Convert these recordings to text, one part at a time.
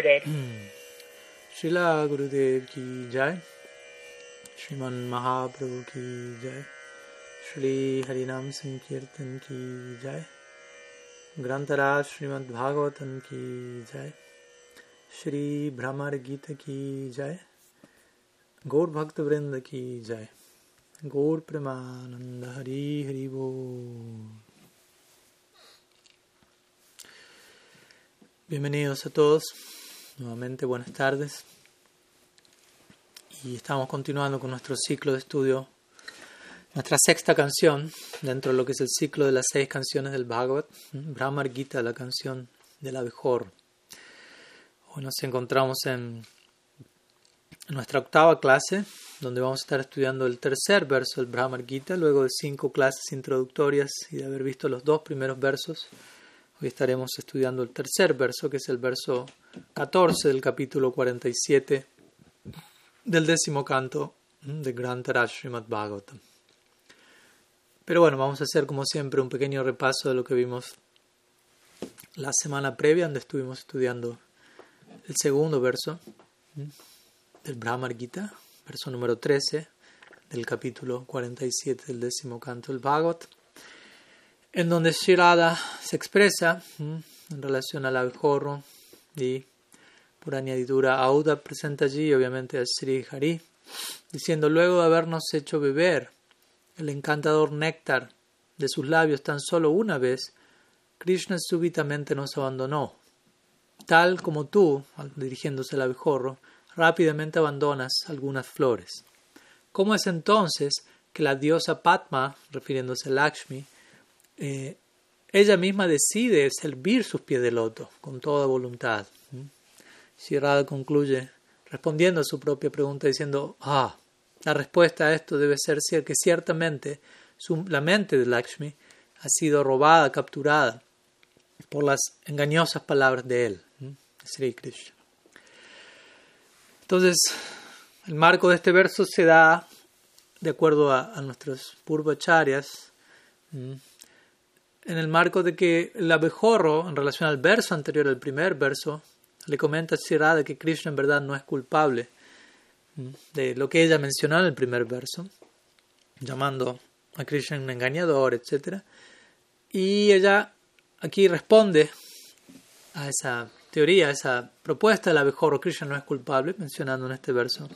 recorded. Srila Gurudev ki jai, Sriman Mahaprabhu ki jai, Shri Harinam Sankirtan ki jai, Grantara Srimad Bhagavatam ki jai, Shri Brahmar Gita ki jai, Gaur Bhakta Vrinda ki jai, Gaur Premananda Hari Hari Bol. Bienvenidos a todos, nuevamente buenas tardes. Y estamos continuando con nuestro ciclo de estudio, nuestra sexta canción dentro de lo que es el ciclo de las seis canciones del Bhagavad, Brahmar Gita, la canción del abejor. Hoy nos encontramos en nuestra octava clase, donde vamos a estar estudiando el tercer verso del Brahmar Gita, luego de cinco clases introductorias y de haber visto los dos primeros versos. Hoy estaremos estudiando el tercer verso, que es el verso 14 del capítulo 47 del décimo canto de Grantara Srimad Bhagavatam. Pero bueno, vamos a hacer como siempre un pequeño repaso de lo que vimos la semana previa, donde estuvimos estudiando el segundo verso del Brahmar Gita, verso número 13 del capítulo 47 del décimo canto del Bhagavatam en donde Shirada se expresa en relación al abejorro y por añadidura Auda presenta allí obviamente a Sri Hari diciendo luego de habernos hecho beber el encantador néctar de sus labios tan solo una vez Krishna súbitamente nos abandonó. Tal como tú dirigiéndose al abejorro rápidamente abandonas algunas flores. ¿cómo es entonces que la diosa Padma refiriéndose a Lakshmi eh, ella misma decide servir sus pies de loto con toda voluntad. Shirada concluye respondiendo a su propia pregunta diciendo, ah, la respuesta a esto debe ser que ciertamente la mente de Lakshmi ha sido robada, capturada por las engañosas palabras de él, Sri Krishna. Entonces, el marco de este verso se da de acuerdo a, nuestros purvacharyas, en el marco de que el abejorro, en relación al verso anterior, el primer verso, le comenta a Shirada que Krishna en verdad no es culpable de lo que ella mencionó en el primer verso, llamando a Krishna un engañador, etc. Y ella aquí responde a esa teoría, a esa propuesta del abejorro, Krishna no es culpable, mencionando en este verso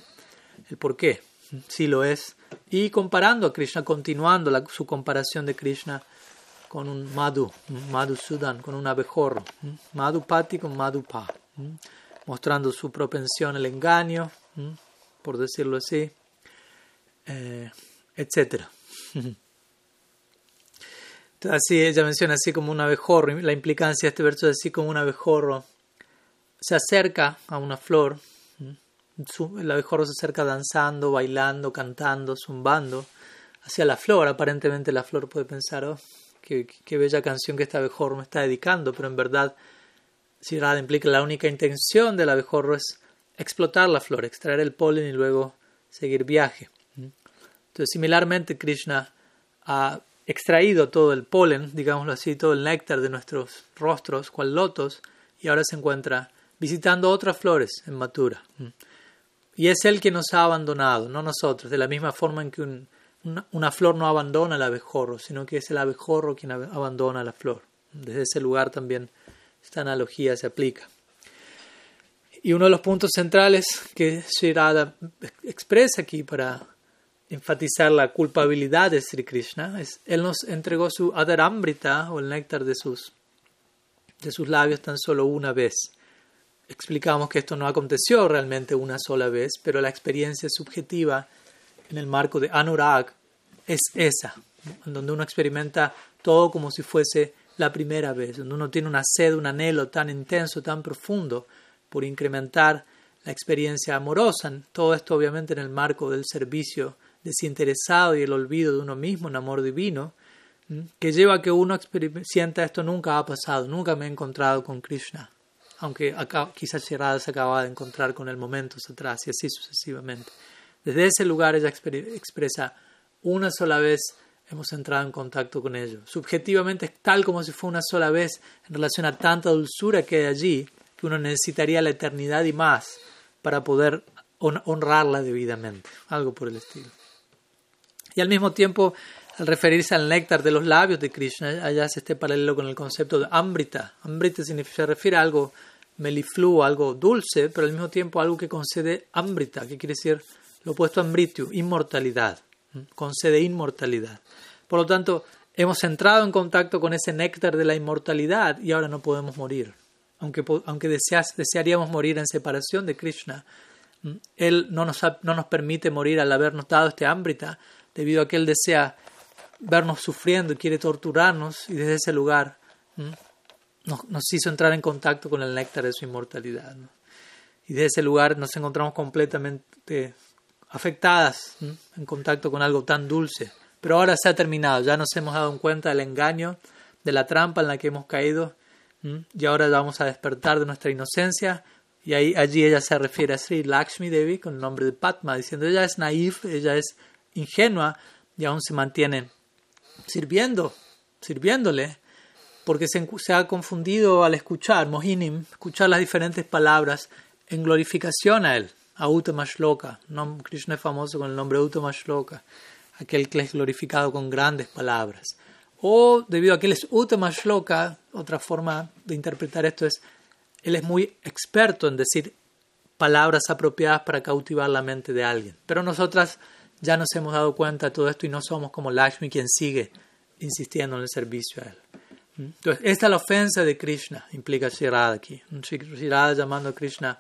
el por qué, sí lo es, y comparando a Krishna, continuando su comparación de Krishna con un madhu, madhu sudan, con un abejorro, madhupati con madhupa, mostrando su propensión al engaño, por decirlo así, eh, etc. así ella menciona así como un abejorro, la implicancia de este verso es así como un abejorro se acerca a una flor, el abejorro se acerca danzando, bailando, cantando, zumbando hacia la flor, aparentemente la flor puede pensar, oh, qué, bella canción que este abejorro me está dedicando, pero en verdad, si Radha implica la única intención del abejorro es explotar la flor, extraer el polen y luego seguir viaje. Entonces, similarmente, Krishna ha extraído todo el polen, digámoslo así, todo el néctar de nuestros rostros, cual lotos, y ahora se encuentra visitando otras flores en Matura. Y es Él quien nos ha abandonado, no nosotros, de la misma forma en que un, una, flor no abandona el abejorro, sino que es el abejorro quien abandona la flor. Desde ese lugar también esta analogía se aplica. Y uno de los puntos centrales que Sri Radha expresa aquí para enfatizar la culpabilidad de Sri Krishna es él nos entregó su adarambrita o el néctar de sus de sus labios tan solo una vez. Explicamos que esto no aconteció realmente una sola vez, pero la experiencia subjetiva en el marco de Anurag es esa, en donde uno experimenta todo como si fuese la primera vez, donde uno tiene una sed, un anhelo tan intenso, tan profundo por incrementar la experiencia amorosa, todo esto obviamente en el marco del servicio desinteresado y el olvido de uno mismo, un amor divino, que lleva a que uno sienta esto nunca ha pasado, nunca me he encontrado con Krishna, aunque acá, quizás Shirada se acaba de encontrar con él momentos atrás y así sucesivamente. Desde ese lugar ella expresa, una sola vez hemos entrado en contacto con ellos. Subjetivamente es tal como si fue una sola vez en relación a tanta dulzura que hay allí, que uno necesitaría la eternidad y más para poder honrarla debidamente, algo por el estilo. Y al mismo tiempo, al referirse al néctar de los labios de Krishna, allá hace este paralelo con el concepto de amrita. Amrita significa, se refiere a algo melifluo, algo dulce, pero al mismo tiempo algo que concede amrita, que quiere decir lo opuesto a amritu, inmortalidad, concede inmortalidad. Por lo tanto, hemos entrado en contacto con ese néctar de la inmortalidad y ahora no podemos morir. Aunque, aunque deseas, desearíamos morir en separación de Krishna, Él no nos, no nos permite morir al habernos dado este amrita, debido a que Él desea vernos sufriendo y quiere torturarnos y desde ese lugar nos, nos, hizo entrar en contacto con el néctar de su inmortalidad. Y desde ese lugar nos encontramos completamente afectadas en contacto con algo tan dulce. Pero ahora se ha terminado, ya nos hemos dado cuenta del engaño, de la trampa en la que hemos caído y ahora vamos a despertar de nuestra inocencia. Y ahí, allí ella se refiere a Sri Lakshmi Devi con el nombre de Padma, diciendo ella es naif, ella es ingenua y aún se mantiene sirviendo, sirviéndole, porque se, se ha confundido al escuchar, Mohinim, escuchar las diferentes palabras en glorificación a él, a Uttama Shloka. Krishna es famoso con el nombre Uttama Shloka, aquel que es glorificado con grandes palabras. O debido a que él es Uttama Shloka, otra forma de interpretar esto es, él es muy experto en decir palabras apropiadas para cautivar la mente de alguien. Pero nosotras ya nos hemos dado cuenta de todo esto y no somos como Lakshmi quien sigue insistiendo en el servicio a él. Entonces, esta es la ofensa de Krishna, implica Shirada aquí. Shirada llamando a Krishna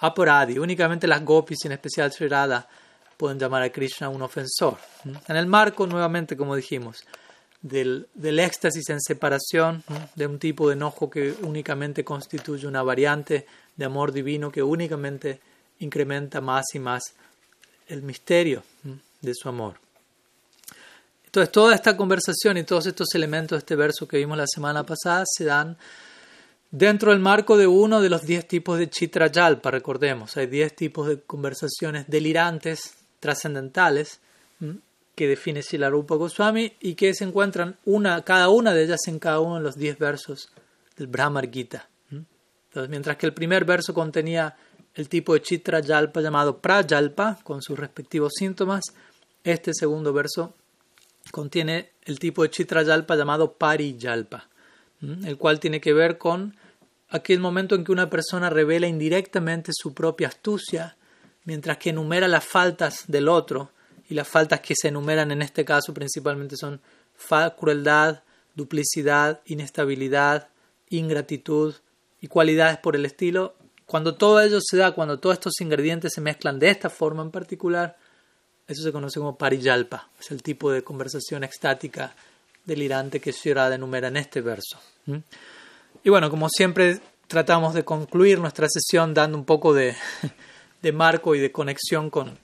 Apuradi. Únicamente las gopis, en especial Shirada, pueden llamar a Krishna un ofensor. En el marco, nuevamente, como dijimos, del, del éxtasis en separación, de un tipo de enojo que únicamente constituye una variante de amor divino que únicamente incrementa más y más el misterio de su amor. Entonces, toda esta conversación y todos estos elementos de este verso que vimos la semana pasada se dan dentro del marco de uno de los diez tipos de chitrayalpa, recordemos. Hay diez tipos de conversaciones delirantes, trascendentales, que define Silarupa Goswami y que se encuentran una, cada una de ellas en cada uno de los diez versos del Brahmar Gita. Entonces, mientras que el primer verso contenía el tipo de chitra yalpa llamado prayalpa, con sus respectivos síntomas, este segundo verso contiene el tipo de chitra yalpa llamado pariyalpa, el cual tiene que ver con aquel momento en que una persona revela indirectamente su propia astucia, mientras que enumera las faltas del otro y las faltas que se enumeran en este caso principalmente son crueldad, duplicidad, inestabilidad, ingratitud y cualidades por el estilo. Cuando todo ello se da, cuando todos estos ingredientes se mezclan de esta forma en particular, eso se conoce como pariyalpa, es el tipo de conversación extática delirante que Shirada enumera en este verso. Y bueno, como siempre tratamos de concluir nuestra sesión dando un poco de, de marco y de conexión con,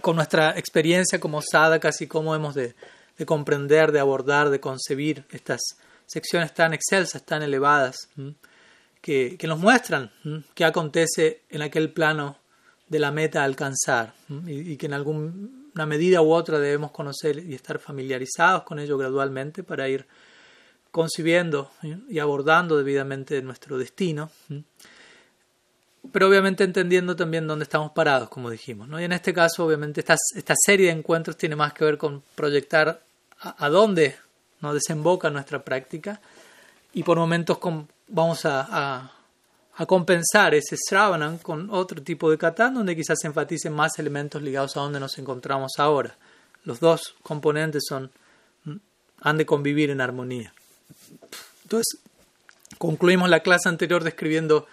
con nuestra experiencia como sadhakas y cómo hemos de, de, comprender, de abordar, de concebir estas secciones tan excelsas, tan elevadas, que, que, nos muestran qué acontece en aquel plano de la meta a alcanzar y, y, que en alguna medida u otra debemos conocer y estar familiarizados con ello gradualmente para ir concibiendo y abordando debidamente nuestro destino pero obviamente entendiendo también dónde estamos parados, como dijimos. Y en este caso, obviamente, esta, serie de encuentros tiene más que ver con proyectar a, dónde nos desemboca nuestra práctica y por momentos vamos a, a, compensar ese Sravanam con otro tipo de katan donde quizás se enfaticen más elementos ligados a donde nos encontramos ahora. Los dos componentes son han de convivir en armonía. Entonces, concluimos la clase anterior describiendo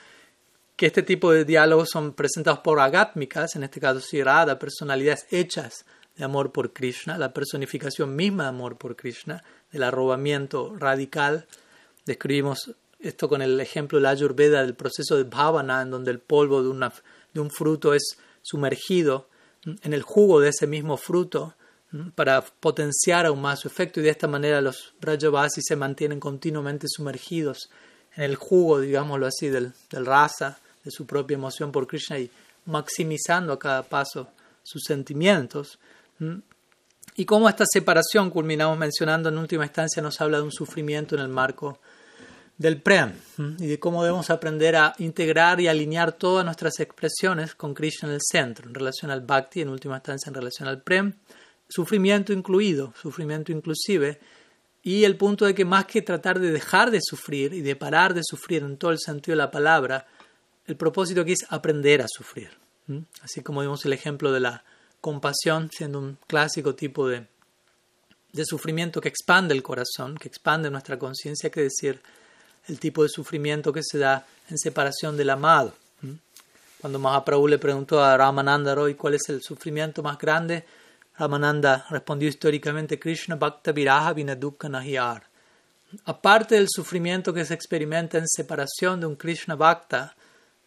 que este tipo de diálogos son presentados por agátmicas, en este caso Sirada, personalidades hechas de amor por Krishna, la personificación misma de amor por Krishna, del arrobamiento radical. Describimos esto con el ejemplo de la Ayurveda del proceso de bhavana, en donde el polvo de, una, de un fruto es sumergido en el jugo de ese mismo fruto para potenciar aún más su efecto y de esta manera los Brajavasis se mantienen continuamente sumergidos en el jugo, digámoslo así, del, del rasa de su propia emoción por Krishna y maximizando a cada paso sus sentimientos. Y cómo esta separación, culminamos mencionando en última instancia, nos habla de un sufrimiento en el marco del Prem y de cómo debemos aprender a integrar y alinear todas nuestras expresiones con Krishna en el centro, en relación al Bhakti, en última instancia en relación al Prem, sufrimiento incluido, sufrimiento inclusive, y el punto de que más que tratar de dejar de sufrir y de parar de sufrir en todo el sentido de la palabra, el propósito aquí es aprender a sufrir. Así como vimos el ejemplo de la compasión siendo un clásico tipo de, de sufrimiento que expande el corazón, que expande nuestra conciencia, que decir el tipo de sufrimiento que se da en separación del amado. Cuando Mahaprabhu le preguntó a Ramananda Roy cuál es el sufrimiento más grande, Ramananda respondió históricamente Krishna Bhakta Viraha Vinadukka Nahiyar. Aparte del sufrimiento que se experimenta en separación de un Krishna Bhakta,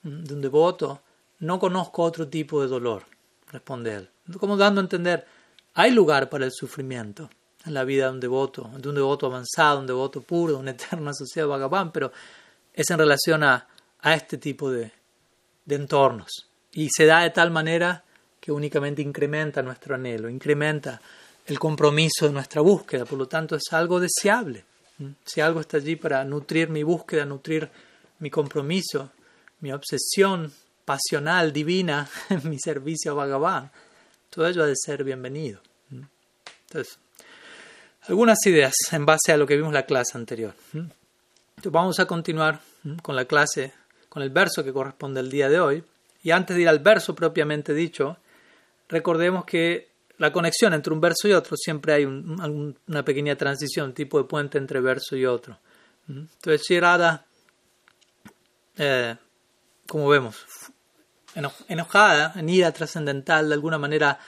de un devoto, no conozco otro tipo de dolor, responde él. Como dando a entender, hay lugar para el sufrimiento en la vida de un devoto, de un devoto avanzado, un devoto puro, un eterno asociado a Bhagavan, pero es en relación a, a este tipo de, de entornos. Y se da de tal manera que únicamente incrementa nuestro anhelo, incrementa el compromiso de nuestra búsqueda, por lo tanto es algo deseable. Si algo está allí para nutrir mi búsqueda, nutrir mi compromiso, mi obsesión pasional, divina, mi servicio a Bhagavan, todo ello ha de ser bienvenido. Entonces, algunas ideas en base a lo que vimos en la clase anterior. Entonces, vamos a continuar con la clase, con el verso que corresponde al día de hoy. Y antes de ir al verso propiamente dicho, recordemos que la conexión entre un verso y otro siempre hay una pequeña transición, tipo de puente entre verso y otro. Entonces, Shirada, eh, como vemos, enojada, en ira trascendental, de alguna manera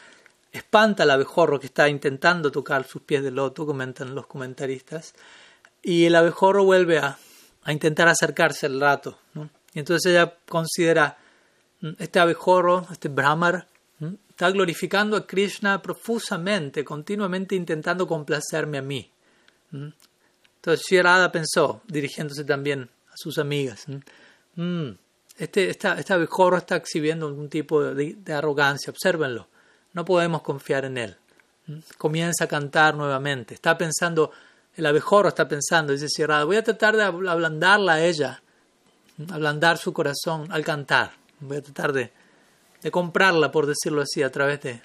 espanta al abejorro que está intentando tocar sus pies de loto, comentan los comentaristas, y el abejorro vuelve a, a intentar acercarse al rato. Y entonces ella considera, mm, este abejorro, este Brahmar, está glorificando a Krishna profusamente, continuamente intentando complacerme a mí. Entonces Shirada pensó, dirigiéndose también a sus amigas, mm, este, este abejorro está exhibiendo algún tipo de, arrogancia, obsérvenlo, no podemos confiar en él. Comienza a cantar nuevamente, está pensando, el abejorro está pensando, dice Shirada, voy a tratar de ablandarla a ella, ablandar su corazón al cantar, voy a tratar de de comprarla, por decirlo así, a través de,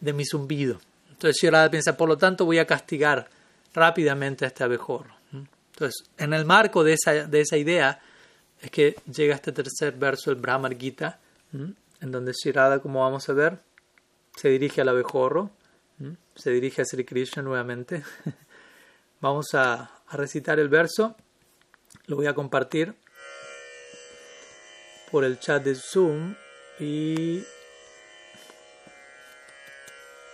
de mi zumbido. Entonces Shirada piensa, por lo tanto voy a castigar rápidamente a este abejorro. Entonces, en el marco de esa, de esa idea es que llega este tercer verso del Brahmar Gita, en donde Shirada, como vamos a ver, se dirige al abejorro, se dirige a Sri Krishna nuevamente. vamos a, a recitar el verso, lo voy a compartir por el chat de Zoom y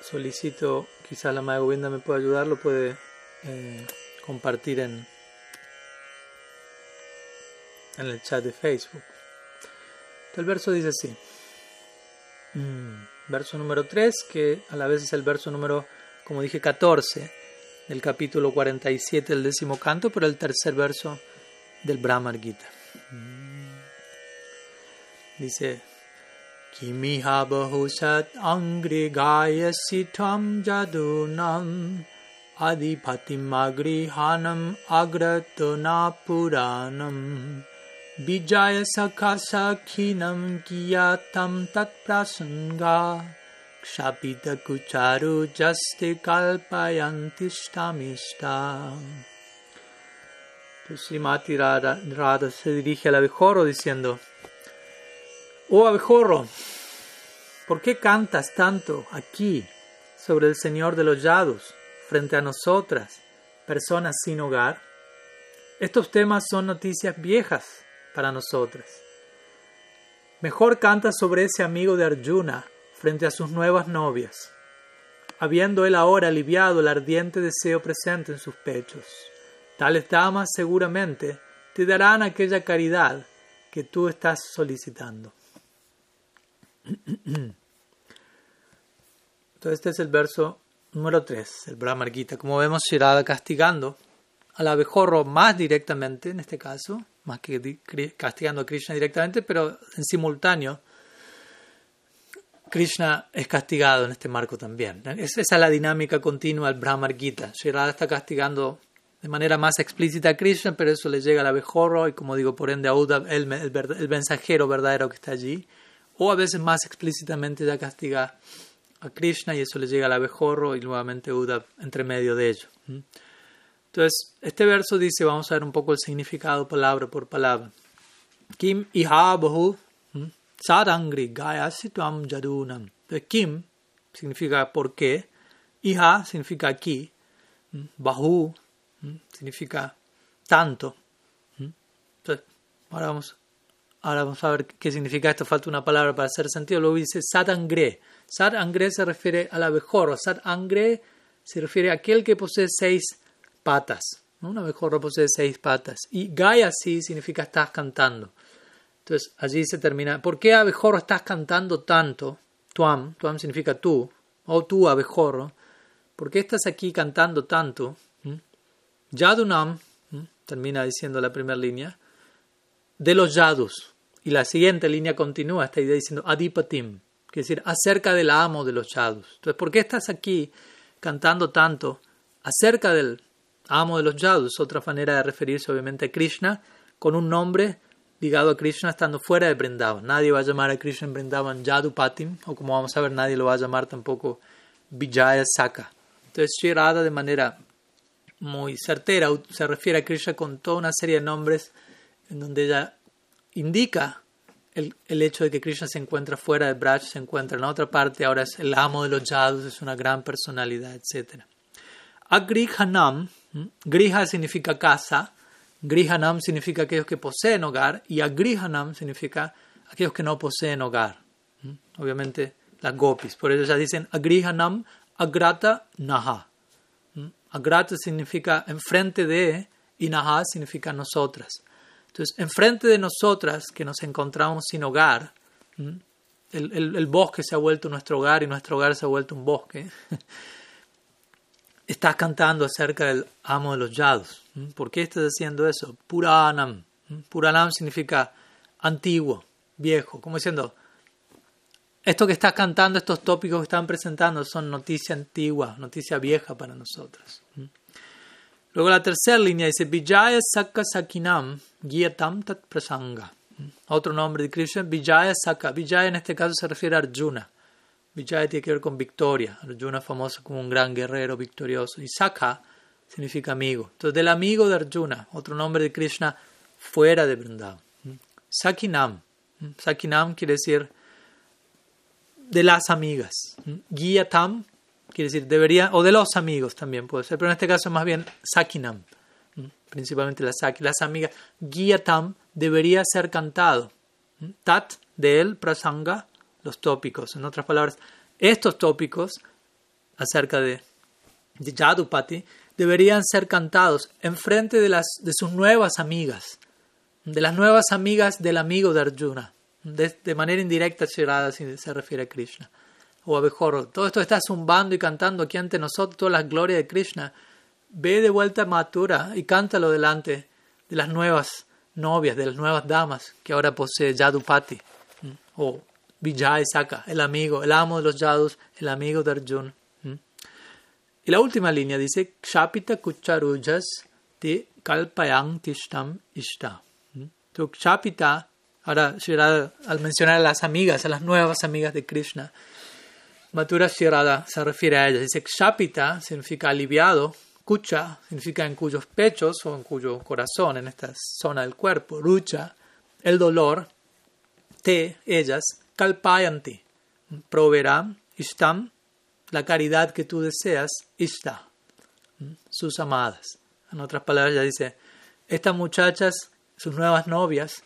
solicito, quizás la Madre Govinda me pueda ayudar, lo puede eh, compartir en, en el chat de Facebook. el verso dice así. Mm, verso número 3, que a la vez es el verso número, como dije, 14 del capítulo 47 del décimo canto, pero el tercer verso del Brahmar Gita. Mm. Dice किमिहाबहुषत् अङ्ग्रे गायसि त्वं जदूनम्। अधिपतिमगृहानम् अग्रतो न पुराणम् विजय सखसखिनम् कियातम् तत्प्रसङ्गा। क्षपितकुचारु जस्ते कल्पयन्तिष्ठमिष्टा Sí, Mati, Rada, Rada, se dirige a la de Joro Oh abejorro, ¿por qué cantas tanto aquí sobre el Señor de los Yados frente a nosotras, personas sin hogar? Estos temas son noticias viejas para nosotras. Mejor canta sobre ese amigo de Arjuna frente a sus nuevas novias, habiendo él ahora aliviado el ardiente deseo presente en sus pechos. Tales damas seguramente te darán aquella caridad que tú estás solicitando. Entonces este es el verso número 3, el Brahmar Gita. Como vemos, Shirada castigando al abejorro más directamente, en este caso, más que castigando a Krishna directamente, pero en simultáneo, Krishna es castigado en este marco también. Esa es la dinámica continua del Brahmar Gita. Shirada está castigando de manera más explícita a Krishna, pero eso le llega al abejorro y como digo, por ende a Uddhav, el, el, mensajero verdadero que está allí, o a veces más explícitamente ya castiga a Krishna y eso le llega al abejorro y nuevamente Uddhav entre medio de ello. Entonces, este verso dice, vamos a ver un poco el significado palabra por palabra. Kim iha bahu sadangri gayasitvam jadunam. Kim significa por qué, iha significa aquí, bahu significa tanto. Entonces, ahora vamos, ahora vamos a ver qué significa esto. Falta una palabra para hacer sentido. Luego dice Satangre. Satangre se refiere al abejorro. Satangre se refiere a aquel que posee seis patas. Un abejorro posee seis patas. Y Gaia sí significa estás cantando. Entonces allí se termina. ¿Por qué abejorro estás cantando tanto? Tuam, tuam significa tú, o tú abejorro. ¿Por qué estás aquí cantando tanto? Yadunam, termina diciendo la primera línea, de los yadus. Y la siguiente línea continúa esta idea diciendo adipatim, que es decir, acerca del amo de los yadus. Entonces, ¿por qué estás aquí cantando tanto acerca del amo de los yadus? Otra manera de referirse obviamente a Krishna con un nombre ligado a Krishna estando fuera de Brindavan. Nadie va a llamar a Krishna en Brindavan Yadupatim, o como vamos a ver, nadie lo va a llamar tampoco Vijaya Saka. Entonces, Shirada de manera muy certera, se refiere a Krishna con toda una serie de nombres en donde ella indica el, el, hecho de que Krishna se encuentra fuera de Braj, se encuentra en otra parte, ahora es el amo de los yadus, es una gran personalidad, etc. Agrihanam, Griha significa casa, Grihanam significa aquellos que poseen hogar y Agrihanam significa aquellos que no poseen hogar. Obviamente las gopis, por eso ya dicen Agrihanam Agrata Naha. Agrata significa enfrente de y Naha significa nosotras. Entonces, enfrente de nosotras que nos encontramos sin hogar, el, bosque se ha vuelto nuestro hogar y nuestro hogar se ha vuelto un bosque. estás cantando acerca del amo de los yados. ¿Por qué estás haciendo eso? Puranam. Puranam significa antiguo, viejo, como diciendo, esto que estás cantando, estos tópicos que están presentando son noticia antigua, noticia vieja para nosotros. Luego la tercera línea dice Vijaya Saka Sakinam Gyatam Tat Prasanga. Otro nombre de Krishna, Vijaya Saka. Vijaya en este caso se refiere a Arjuna. Vijaya tiene que ver con victoria. Arjuna famoso como un gran guerrero victorioso. Y Saka significa amigo. Entonces, del amigo de Arjuna, otro nombre de Krishna fuera de Vrindavan. Sakinam. Sakinam quiere decir de las amigas. Guía tam quiere decir debería, o de los amigos también puede ser, pero en este caso más bien sakinam, principalmente las, las amigas. Guía tam debería ser cantado. Tat, de él, prasanga, los tópicos. En otras palabras, estos tópicos acerca de, de Yadupati deberían ser cantados en frente de, las, de sus nuevas amigas, de las nuevas amigas del amigo de Arjuna. De, manera indirecta, Shirada se refiere a Krishna. O a Todo esto está zumbando y cantando aquí ante nosotros todas las glorias de Krishna. Ve de vuelta a Mathura y cántalo delante de las nuevas novias, de las nuevas damas que ahora posee Yadupati. O Vijay Saka, el amigo, el amo de los Yadus, el amigo de Arjuna. Y la última línea dice: Kshapita Kucharujas te kalpayang tishtam ishta. Tu Kshapita Ahora, Shirada, al mencionar a las amigas, a las nuevas amigas de Krishna, Matura Shirada se refiere a ellas. Dice Kshapita significa aliviado, Kucha significa en cuyos pechos o en cuyo corazón, en esta zona del cuerpo, Rucha, el dolor, Te, ellas, Kalpayanti, proveerán, Ishtam, la caridad que tú deseas, Ishta, sus amadas. En otras palabras, ya dice, estas muchachas, sus nuevas novias,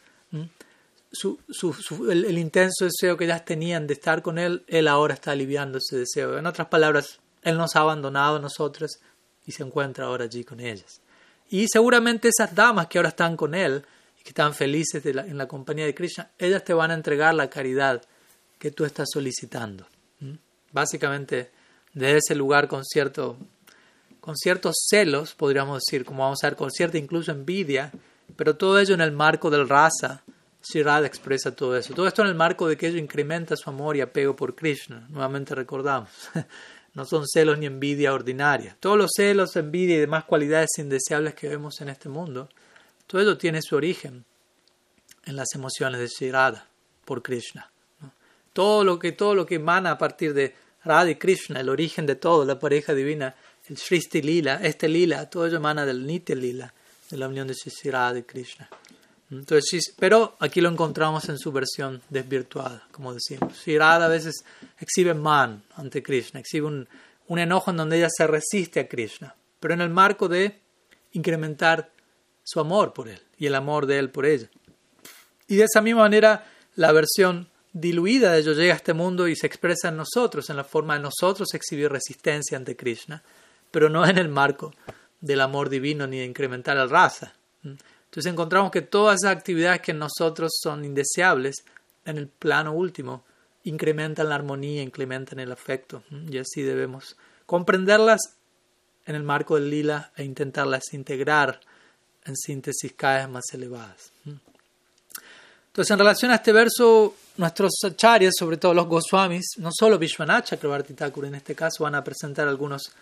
su, su, el, intenso deseo que ellas tenían de estar con Él, Él ahora está aliviando ese deseo. En otras palabras, Él nos ha abandonado a nosotros y se encuentra ahora allí con ellas. Y seguramente esas damas que ahora están con Él y que están felices en la compañía de Krishna, ellas te van a entregar la caridad que tú estás solicitando. Básicamente, desde ese lugar con, cierto, con ciertos celos, podríamos decir, como vamos a ver, con cierta incluso envidia, pero todo ello en el marco del rasa Shirada expresa todo eso. Todo esto en el marco de que ello incrementa su amor y apego por Krishna. Nuevamente recordamos. no son celos ni envidia ordinaria. Todos los celos, envidia y demás cualidades indeseables que vemos en este mundo, todo ello tiene su origen en las emociones de Shirada por Krishna. Todo, lo que, todo lo que emana a partir de Radha y Krishna, el origen de todo, la pareja divina, el Shristi Lila, este Lila, todo ello emana del Nitya Lila, de la unión de Shirada y Krishna. Entonces, pero aquí lo encontramos en su versión desvirtuada, como decimos. Shirada a veces exhibe man ante Krishna, exhibe un, un enojo en donde ella se resiste a Krishna, pero en el marco de incrementar su amor por él y el amor de él por ella. Y de esa misma manera, la versión diluida de ello llega a este mundo y se expresa en nosotros, en la forma de nosotros exhibir resistencia ante Krishna, pero no en el marco del amor divino ni de incrementar el raza. Entonces encontramos que todas esas actividades que en nosotros son indeseables, en el plano último, incrementan la armonía, incrementan el afecto. Y así debemos comprenderlas en el marco del lila e intentarlas integrar en síntesis cada vez más elevadas. Entonces, en relación a este verso, nuestros acharyas, sobre todo los Goswamis, no solo Vishwanath Chakrabarti Thakur en este caso, van a presentar algunos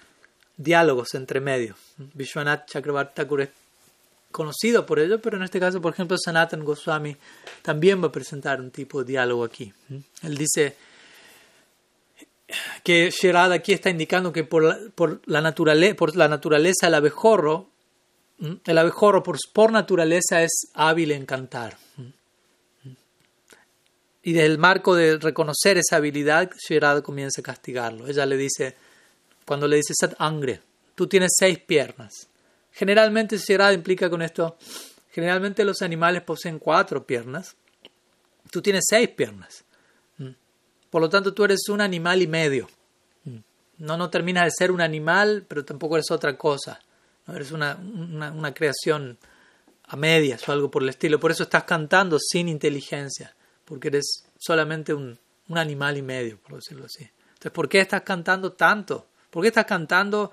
diálogos entre medio. Vishwanath Chakrabarti Thakur es conocido por ello, pero en este caso, por ejemplo, Sanatan Goswami también va a presentar un tipo de diálogo aquí. Él dice que Sherad aquí está indicando que por la, por la, naturaleza, por la naturaleza el abejorro, el abejorro por, por naturaleza es hábil en cantar. Y desde el marco de reconocer esa habilidad, Sherad comienza a castigarlo. Ella le dice, cuando le dice Sat Angre, tú tienes seis piernas. Generalmente Sherad implica con esto, generalmente los animales poseen cuatro piernas. Tú tienes seis piernas. Mm. Por lo tanto, tú eres un animal y medio. Mm. No, no terminas de ser un animal, pero tampoco eres otra cosa. ¿no? Eres una, una, creación a medias o algo por el estilo. Por eso estás cantando sin inteligencia porque eres solamente un, un animal y medio, por decirlo así. Entonces, ¿por qué estás cantando tanto? ¿Por qué estás cantando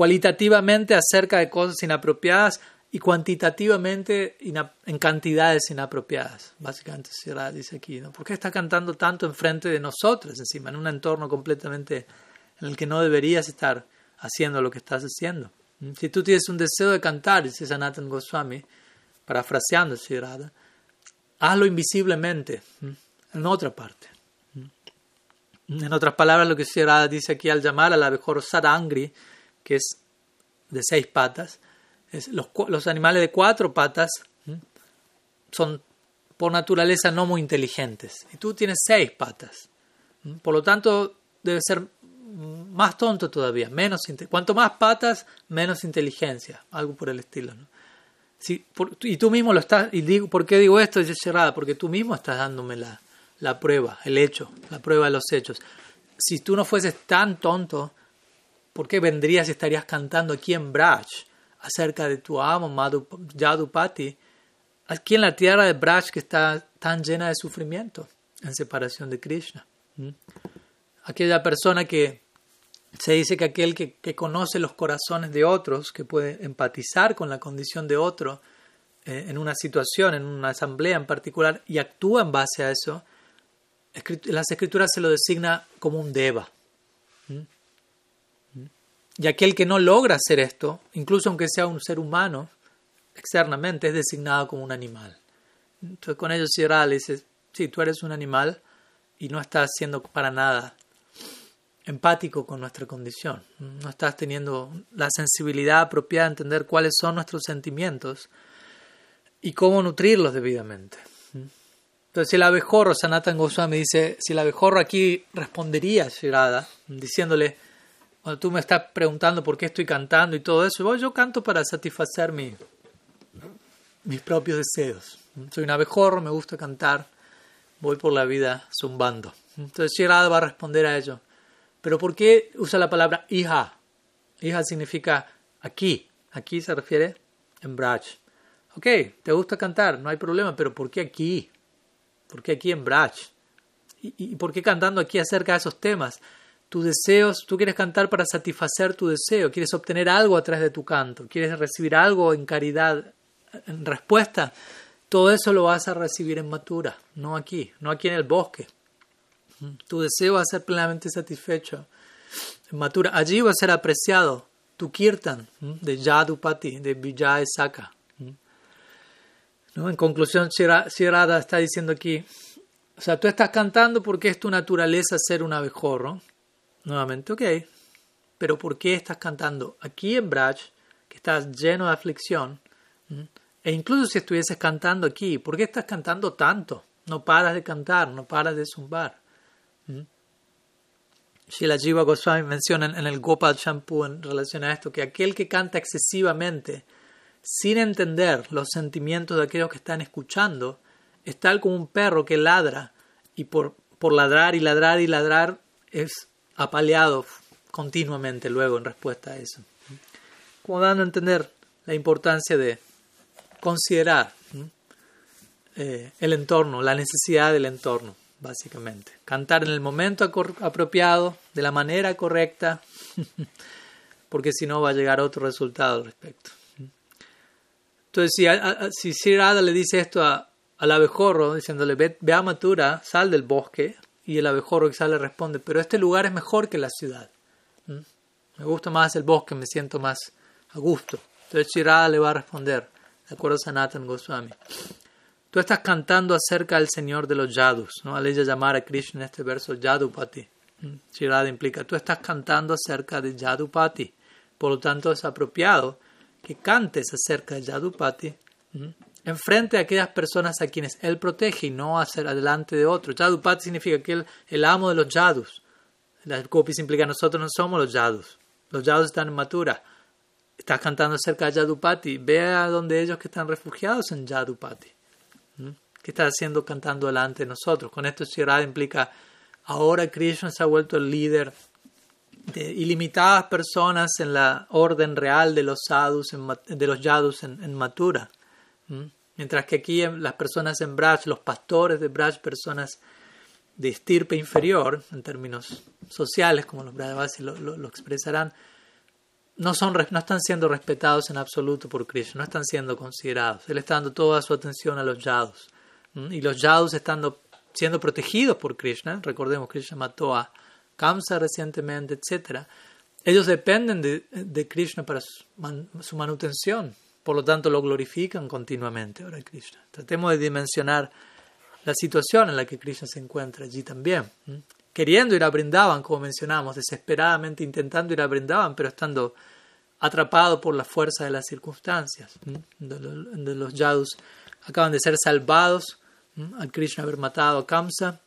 cualitativamente acerca de cosas inapropiadas y cuantitativamente en cantidades inapropiadas? Básicamente, Sierra dice aquí, ¿no? ¿Por qué estás cantando tanto enfrente de nosotros, encima, en un entorno completamente en el que no deberías estar haciendo lo que estás haciendo? Si tú tienes un deseo de cantar, dice Sanatan Goswami, parafraseando Sierra, hazlo invisiblemente en otra parte. En otras palabras, lo que Sierra dice aquí al llamar a la mejor sarangri, que es de seis patas, los, los animales de cuatro patas son por naturaleza no muy inteligentes. Y tú tienes seis patas. Por lo tanto, debe ser más tonto todavía, menos cuanto más patas, menos inteligencia, algo por el estilo. ¿no? y tú mismo lo estás, y digo, ¿por qué digo esto? Es cerrada, porque tú mismo estás dándome la, la prueba, el hecho, la prueba de los hechos. Si tú no fueses tan tonto, ¿por qué vendrías y estarías cantando aquí en Braj acerca de tu amo, Madhu, Yadupati, aquí en la tierra de Braj que está tan llena de sufrimiento en separación de Krishna? Aquella persona que se dice que aquel que, conoce los corazones de otros, que puede empatizar con la condición de otro eh, en una situación, en una asamblea en particular, y actúa en base a eso, las escrituras se lo designa como un deva. Y aquel que no logra hacer esto, incluso aunque sea un ser humano, externamente es designado como un animal. Entonces con ello Sierra le dice, sí, tú eres un animal y no estás haciendo para nada empático con nuestra condición, no estás teniendo la sensibilidad apropiada a entender cuáles son nuestros sentimientos y cómo nutrirlos debidamente. Entonces, si el abejorro, Sanatan Goswami dice, si el abejorro aquí respondería a diciéndole, cuando tú me estás preguntando por qué estoy cantando y todo eso, yo canto para satisfacer mi, mis propios deseos. Soy un abejorro, me gusta cantar, voy por la vida zumbando. Entonces, Shirada va a responder a ello. Pero ¿por qué usa la palabra hija? Hija significa aquí. Aquí se refiere en Braj. Ok, te gusta cantar, no hay problema, pero ¿por qué aquí? ¿Por qué aquí en Braj? ¿Y, por qué cantando aquí acerca de esos temas? Tus deseos, tú quieres cantar para satisfacer tu deseo, quieres obtener algo a través de tu canto, quieres recibir algo en caridad, en respuesta. Todo eso lo vas a recibir en Matura, no aquí, no aquí en el bosque. Tu deseo va a ser plenamente satisfecho. En Matura, allí va a ser apreciado tu kirtan de Yadupati, de Vijay Saka. ¿No? En conclusión, Shirada está diciendo aquí, o sea, tú estás cantando porque es tu naturaleza ser un abejorro. Nuevamente, ok, pero ¿por qué estás cantando aquí en Braj, que estás lleno de aflicción? E incluso si estuvieses cantando aquí, ¿por qué estás cantando tanto? No paras de cantar, no paras de zumbar. Shila Jiva Goswami menciona en el Gopal Shampoo en relación a esto que aquel que canta excesivamente, sin entender los sentimientos de aquellos que están escuchando, es tal como un perro que ladra y por, por ladrar y ladrar y ladrar es apaleado continuamente luego en respuesta a eso. Como dando a entender la importancia de considerar eh, el entorno, la necesidad del entorno básicamente. Cantar en el momento apropiado, de la manera correcta, porque si no va a llegar otro resultado al respecto. Entonces, si, a, si le dice esto al abejorro, diciéndole, ve, ve, a Matura, sal del bosque, y el abejorro quizás le responde, pero este lugar es mejor que la ciudad. Me gusta más el bosque, me siento más a gusto. Entonces Shirada le va a responder, de acuerdo a Sanatan Goswami. Tú estás cantando acerca del Señor de los Yadus, ¿no? Al ella llamar a Krishna en este verso Yadupati. Mm, Shirada implica, tú estás cantando acerca de Yadupati. Por lo tanto, es apropiado que cantes acerca de Yadupati mm, en frente a aquellas personas a quienes él protege y no hacer adelante de otros. Yadupati significa que él el amo de los Yadus. Las copias implica nosotros no somos los Yadus. Los Yadus están en Matura. Estás cantando acerca de Yadupati. Ve a donde ellos que están refugiados en Yadupati. ¿Qué está haciendo cantando delante de nosotros? Con esto Shirada implica, ahora Krishna se ha vuelto el líder de ilimitadas personas en la orden real de los sadhus, de los yadus en, Mientras que aquí las personas en Braj, los pastores de Braj, personas de estirpe inferior, en términos sociales, como los Brajavasis lo, lo, expresarán, no, son, no están siendo respetados en absoluto por Krishna, no están siendo considerados. Él está dando toda su atención a los yadus. Y los yadus estando siendo protegidos por Krishna, recordemos Krishna mató a Kamsa recientemente, etc. Ellos dependen de, Krishna para su, manutención, por lo tanto lo glorifican continuamente ahora Krishna. Tratemos de dimensionar la situación en la que Krishna se encuentra allí también. Queriendo ir a Brindavan, como mencionamos, desesperadamente intentando ir a Brindavan, pero estando atrapado por la fuerza de las circunstancias. De los yadus acaban de ser salvados al Krishna haber matado a Kamsa.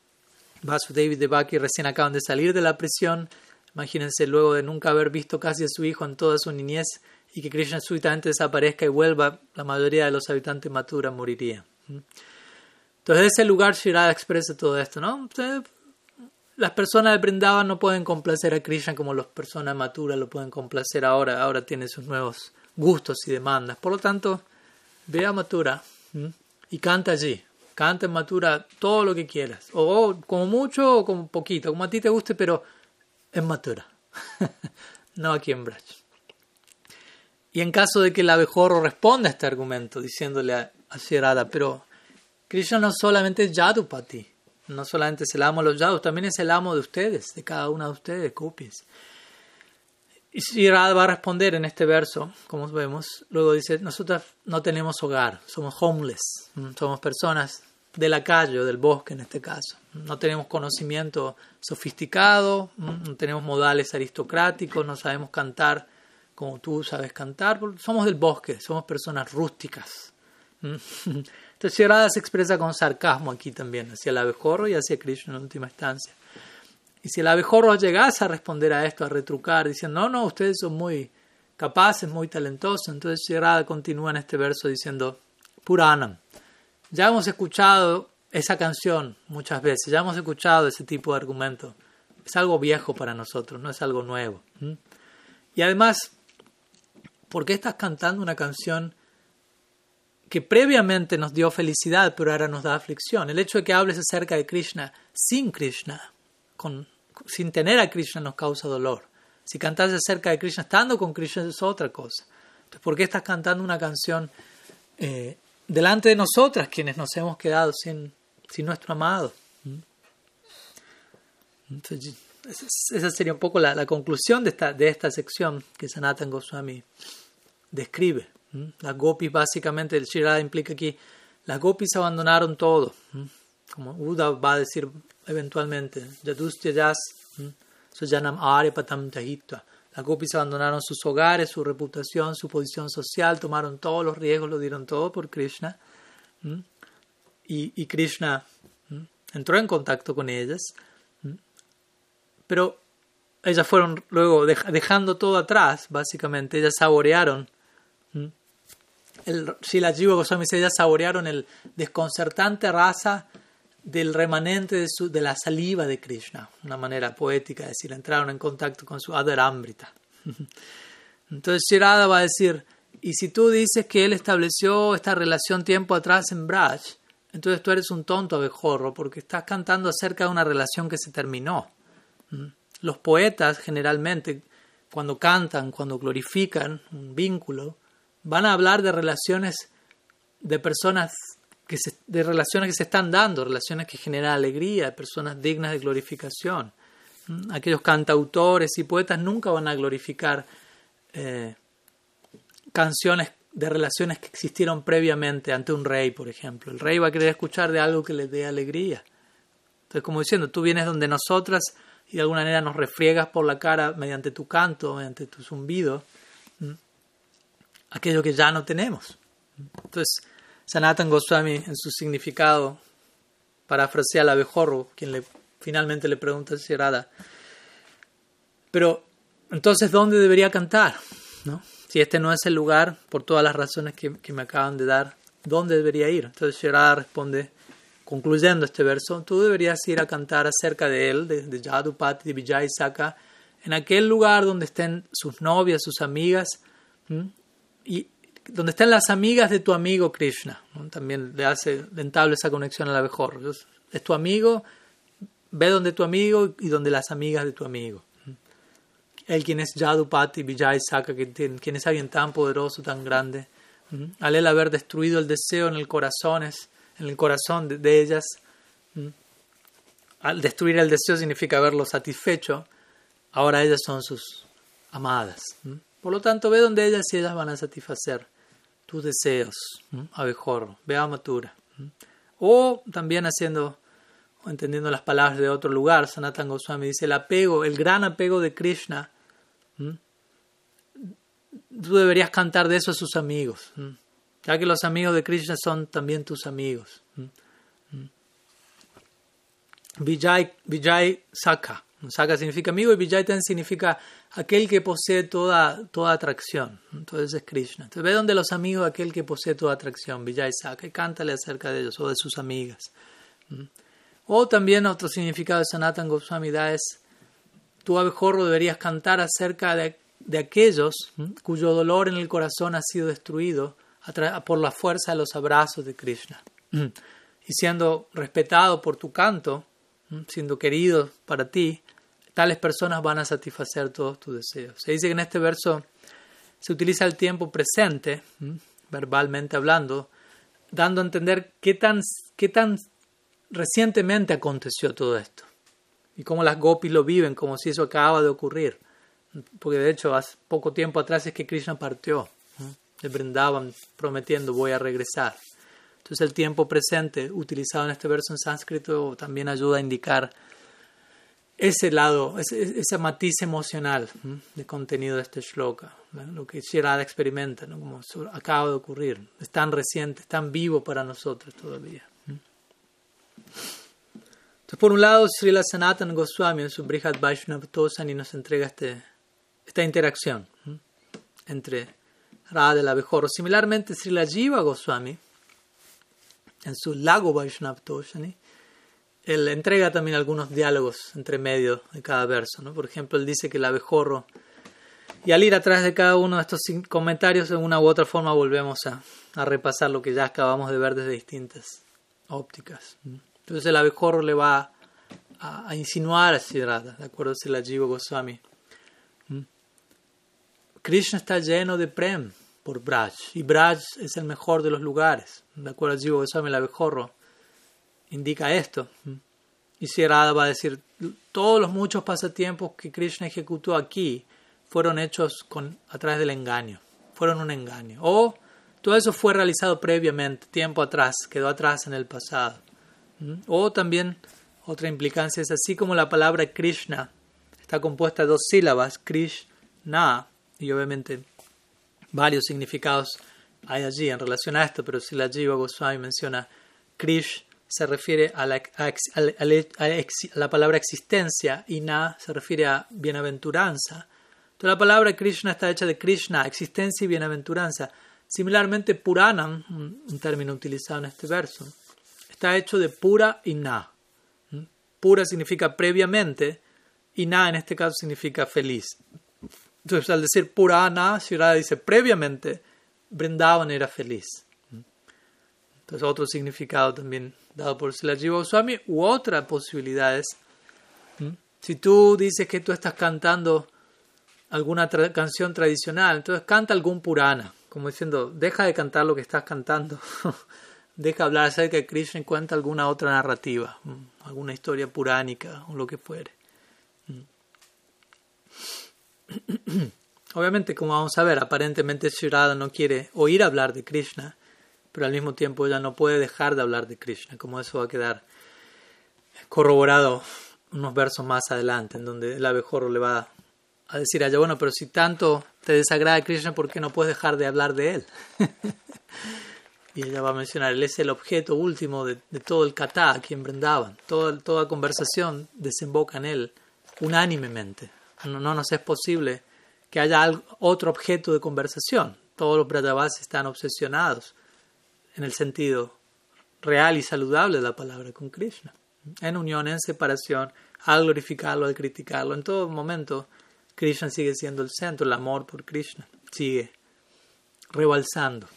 Vasudeva y Devaki recién acaban de salir de la prisión. Imagínense luego de nunca haber visto casi a su hijo en toda su niñez y que Krishna súbitamente desaparezca y vuelva, la mayoría de los habitantes Mathura moriría. Entonces, ese lugar Shirada expresa todo esto, ¿no? las personas de Brindavan no pueden complacer a Krishna como las personas Mathura lo pueden complacer ahora. Ahora tiene sus nuevos gustos y demandas. Por lo tanto, ve a Mathura y canta allí. Canta en Matura todo lo que quieras. O como mucho o como poquito, como a ti te guste, pero en Matura. no aquí en Brach. Y en caso de que el abejorro responda a este argumento, diciéndole a, a pero Krishna no solamente es Yadupati, no solamente es el amo de los Yadus, también es el amo de ustedes, de cada una de ustedes, Kupis. Y Shirada va a responder en este verso, como vemos, luego dice, nosotros no tenemos hogar, somos homeless, somos personas de la calle o del bosque en este caso. No tenemos conocimiento sofisticado, no tenemos modales aristocráticos, no sabemos cantar como tú sabes cantar, somos del bosque, somos personas rústicas. Entonces Shirada se expresa con sarcasmo aquí también, hacia el abejorro y hacia Krishna en última instancia. Y si el abejorro llegase a responder a esto, a retrucar, diciendo, no, no, ustedes son muy capaces, muy talentosos, entonces Shirada continúa en este verso diciendo, Puranam. Ya hemos escuchado esa canción muchas veces, ya hemos escuchado ese tipo de argumento. Es algo viejo para nosotros, no es algo nuevo. Y además, ¿por qué estás cantando una canción que previamente nos dio felicidad, pero ahora nos da aflicción? El hecho de que hables acerca de Krishna sin Krishna, sin tener a Krishna nos causa dolor. Si cantas acerca de Krishna estando con Krishna es otra cosa. Entonces, ¿por qué estás cantando una canción eh, delante de nosotras, quienes nos hemos quedado sin, nuestro amado? ¿Mm? esa sería un poco la, conclusión de esta, de esta sección que Sanatan Goswami describe. Las gopis, básicamente, el Shirada implica aquí, las gopis abandonaron todo. Como Uda va a decir eventualmente, Yadustya Yas, Soyanam Patam Tahitva. Las gopis abandonaron sus hogares, su reputación, su posición social, tomaron todos los riesgos, lo dieron todo por Krishna. Y, y Krishna entró en contacto con ellas. Pero ellas fueron luego dejando todo atrás, básicamente. Ellas saborearon. El Shila Jiva Goswami dice, ellas saborearon el desconcertante raza del remanente de, su, de la saliva de Krishna, una manera poética de decir, entraron en contacto con su Adharambrita. Entonces Shirada va a decir, y si tú dices que él estableció esta relación tiempo atrás en Braj, entonces tú eres un tonto abejorro porque estás cantando acerca de una relación que se terminó. ¿Mm? Los poetas generalmente, cuando cantan, cuando glorifican un vínculo, van a hablar de relaciones de personas que se, de relaciones que se están dando, relaciones que generan alegría, personas dignas de glorificación. ¿Mm? Aquellos cantautores y poetas nunca van a glorificar eh, canciones de relaciones que existieron previamente ante un rey, por ejemplo. El rey va a querer escuchar de algo que le dé alegría. Entonces, como diciendo, tú vienes donde nosotras y de alguna manera nos refriegas por la cara mediante tu canto, mediante tu zumbido, aquello que ya no tenemos. Entonces, Sanatan Goswami, en su significado, parafrasea al abejorro, quien le, finalmente le pregunta a Sierada, pero entonces, ¿dónde debería cantar? ¿No? Si este no es el lugar, por todas las razones que, me acaban de dar, ¿dónde debería ir? Entonces Sierada responde, concluyendo este verso, tú deberías ir a cantar acerca de él, de, de Yadupati, de Vijay Saka, en aquel lugar donde estén sus novias, sus amigas, y donde estén las amigas de tu amigo Krishna. También le hace rentable esa conexión a la mejor. Es tu amigo, ve donde tu amigo y donde las amigas de tu amigo. Él quien es Yadupati, Vijay Saka, quien es alguien tan poderoso, tan grande. Al él haber destruido el deseo en el corazón, en el corazón de, ellas, al destruir el deseo significa haberlo satisfecho, ahora ellas son sus amadas. Por lo tanto, ve donde ellas y ellas van a satisfacer tus deseos, abejorro, ve a matura. O también haciendo, o entendiendo las palabras de otro lugar, Sanatan Goswami dice, el apego, el gran apego de Krishna, tú deberías cantar de eso a sus amigos, ya que los amigos de Krishna son también tus amigos. Vijay, Vijay Saka. Saka significa amigo y Vijaytan significa aquel que posee toda, toda atracción. Entonces es Krishna. Entonces ve donde los amigos aquel que posee toda atracción, Vijay Saka, y cántale acerca de ellos o de sus amigas. ¿Mm? O también otro significado de Sanatan Goswami es, tu abejorro deberías cantar acerca de, de aquellos cuyo dolor en el corazón ha sido destruido por la fuerza de los abrazos de Krishna. Y siendo respetado por tu canto, siendo querido para ti, tales personas van a satisfacer todos tus deseos. Se dice que en este verso se utiliza el tiempo presente, verbalmente hablando, dando a entender qué tan, qué tan recientemente aconteció todo esto y cómo las gopis lo viven como si eso acaba de ocurrir. Porque de hecho, hace poco tiempo atrás es que Krishna partió. Le brindaban prometiendo voy a regresar. Entonces el tiempo presente utilizado en este verso en sánscrito también ayuda a indicar ese lado, ese, matiz emocional de contenido de este shloka, lo que Shirada experimenta, ¿no? como acaba de ocurrir, es tan reciente, es tan vivo para nosotros todavía. Entonces, por un lado, Srila Sanatan Goswami en su Brihad Vaishnav Tosani nos entrega este, esta interacción entre Radha y el abejorro. Similarmente, Srila Jiva Goswami en su Lago Vaishnav Tosani él entrega también algunos diálogos entre medio de cada verso. ¿no? Por ejemplo, él dice que el abejorro, y al ir atrás de cada uno de estos comentarios, de una u otra forma volvemos a, repasar lo que ya acabamos de ver desde distintas ópticas. Entonces el abejorro le va a, insinuar a Siddhartha, de acuerdo a Jiva Goswami. Krishna está lleno de prem por Braj, y Braj es el mejor de los lugares. De acuerdo a Jiva Goswami, el abejorro indica esto. Y Sierra va a decir, todos los muchos pasatiempos que Krishna ejecutó aquí fueron hechos con, a través del engaño, fueron un engaño. O todo eso fue realizado previamente, tiempo atrás, quedó atrás en el pasado. O también otra implicancia es así como la palabra Krishna está compuesta de dos sílabas, Krishna, y obviamente varios significados hay allí en relación a esto, pero si la Jiva Goswami menciona Krish, se refiere a la, la, palabra existencia y Na se refiere a bienaventuranza. Entonces la palabra Krishna está hecha de Krishna, existencia y bienaventuranza. Similarmente, Puranam, un término utilizado en este verso, está hecho de pura y na. ¿Mm? Pura significa previamente y na en este caso significa feliz. Entonces, al decir Purana, Shirada dice previamente, Brindavan era feliz. Entonces, otro significado también dado por Silajiva Goswami, u otra posibilidad es, si tú dices que tú estás cantando alguna canción tradicional, entonces canta algún Purana como diciendo, deja de cantar lo que estás cantando, deja hablar acerca de Krishna y cuenta alguna otra narrativa, alguna historia puránica o lo que fuere. Obviamente, como vamos a ver, aparentemente Shirada no quiere oír hablar de Krishna, pero al mismo tiempo ella no puede dejar de hablar de Krishna, como eso va a quedar corroborado unos versos más adelante, en donde el abejorro le va a decir a ella, bueno, pero si tanto te desagrada Krishna, ¿por qué no puedes dejar de hablar de él? y ella va a mencionar, él es el objeto último de, todo el kata aquí en Brindavan. Toda, toda conversación desemboca en él unánimemente. No, no nos es posible que haya otro objeto de conversación. Todos los Brajavasis están obsesionados en el sentido real y saludable de la palabra con Krishna. En unión, en separación, al glorificarlo, al criticarlo, en todo momento Krishna sigue siendo el centro, el amor por Krishna sigue rebalsando.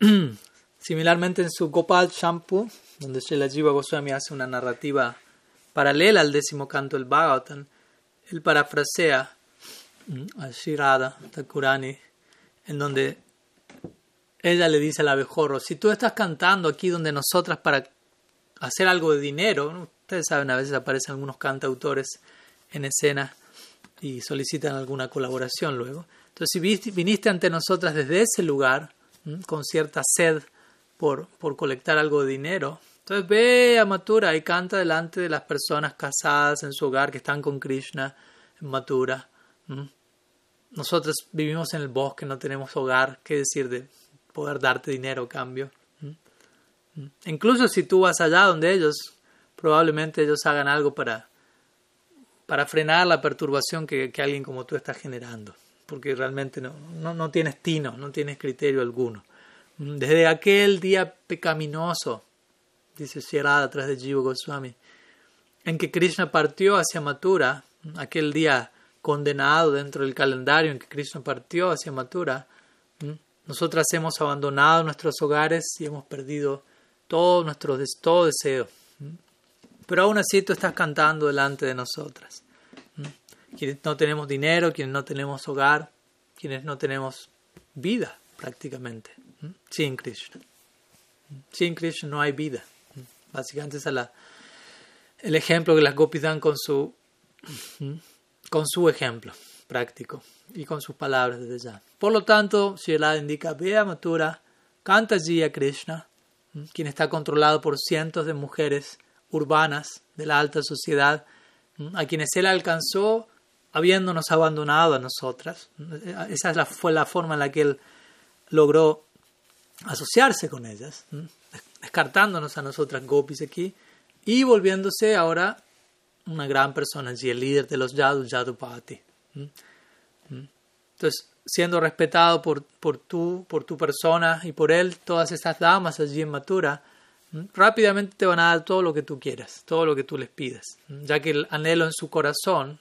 Similarmente en su Gopal Shampoo, donde Srila Jiva Goswami hace una narrativa paralela al décimo canto del Bhagavatam, él parafrasea a Shirada Thakurani, en donde ella le dice al abejorro, si tú estás cantando aquí donde nosotras para hacer algo de dinero, ustedes saben, a veces aparecen algunos cantautores en escena y solicitan alguna colaboración luego. Entonces, si viniste ante nosotras desde ese lugar, con cierta sed por, por colectar algo de dinero, entonces ve a Mathura y canta delante de las personas casadas en su hogar que están con Krishna en Mathura. Nosotros vivimos en el bosque, no tenemos hogar, ¿qué decir de poder darte dinero a cambio? Incluso si tú vas allá donde ellos, probablemente ellos hagan algo para para frenar la perturbación que, alguien como tú está generando, porque realmente no, no, tienes tino, no tienes criterio alguno. Desde aquel día pecaminoso, dice Sierra atrás de Jiva Goswami, en que Krishna partió hacia Mathura, aquel día condenado dentro del calendario en que Krishna partió hacia Mathura, nosotras hemos abandonado nuestros hogares y hemos perdido todo nuestro todo deseo. Pero aún así tú estás cantando delante de nosotras. Quienes no tenemos dinero, quienes no tenemos hogar, quienes no tenemos vida prácticamente. Sin Krishna. Sin Krishna no hay vida. Básicamente ese es el ejemplo que las gopis dan con su, con su ejemplo práctico y con sus palabras desde ya. Por lo tanto, si el indica, ve a Matura, canta allí a Krishna, quien está controlado por cientos de mujeres urbanas de la alta sociedad, a quienes él alcanzó habiéndonos abandonado a nosotras. Esa fue la forma en la que él logró asociarse con ellas, descartándonos a nosotras gopis aquí y volviéndose ahora una gran persona allí, el líder de los Yadu, Yadupati. Entonces, siendo respetado por, por, tú, por tu persona y por él, todas estas damas allí en Matura, rápidamente te van a dar todo lo que tú quieras, todo lo que tú les pidas, ya que el anhelo en su corazón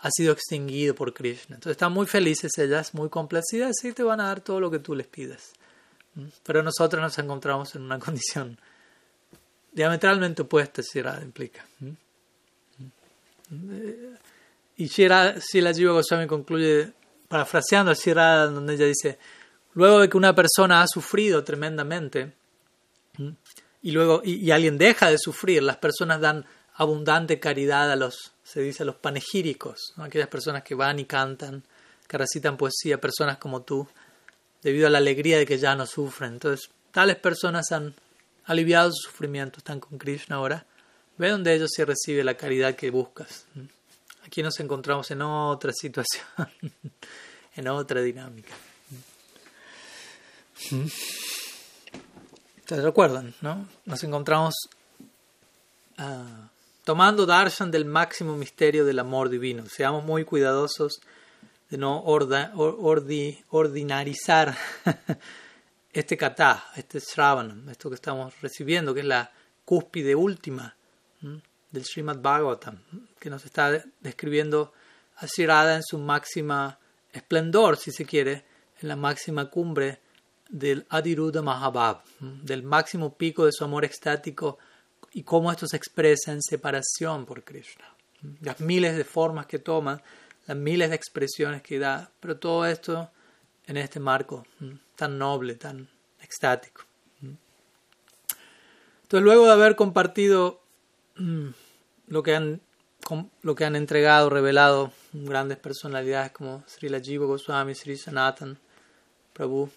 ha sido extinguido por Krishna. Entonces están muy felices ellas, muy complacidas y te van a dar todo lo que tú les pidas. Pero nosotros nos encontramos en una condición diametralmente opuesta, Shirada implica. Y Sila Jiva Goswami concluye parafraseando a donde ella dice, luego de que una persona ha sufrido tremendamente, y luego y, alguien deja de sufrir, las personas dan abundante caridad a los, se dice, a los panegíricos, aquellas personas que van y cantan, que recitan poesía, personas como tú, debido a la alegría de que ya no sufren. Entonces, tales personas han aliviado su sufrimiento, están con Krishna ahora. Ve donde ellos se recibe la caridad que buscas. Aquí nos encontramos en otra situación, en otra dinámica. ¿Ustedes recuerdan? ¿no? Nos encontramos uh, tomando darshan del máximo misterio del amor divino. Seamos muy cuidadosos de no ordinarizar este kata, este shravanam, esto que estamos recibiendo, que es la cúspide última del Srimad Bhagavatam, que nos está describiendo a en su máxima esplendor, si se quiere, en la máxima cumbre del Adiruddha Mahabhav, del máximo pico de su amor extático y cómo esto se expresa en separación por Krishna. Las miles de formas que toma, las miles de expresiones que da, pero todo esto en este marco tan noble, tan extático. Entonces, luego de haber compartido lo que han, lo que han entregado, revelado grandes personalidades como Srila Jiva Goswami, Sri Sanatan, Prabhu,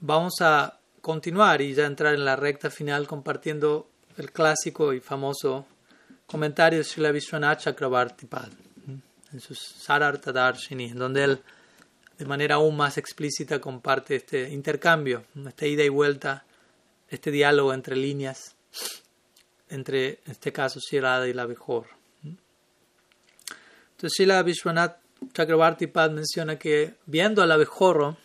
Vamos a continuar y ya entrar en la recta final compartiendo el clásico y famoso comentario de Srila Vishwanath Chakrabarti Pad en su Sarartha Darshini, donde él de manera aún más explícita comparte este intercambio, esta ida y vuelta, este diálogo entre líneas, entre, en este caso, Shirada y la mejor. Entonces, Srila Vishwanath Chakrabarti Pad menciona que viendo a la abejorro,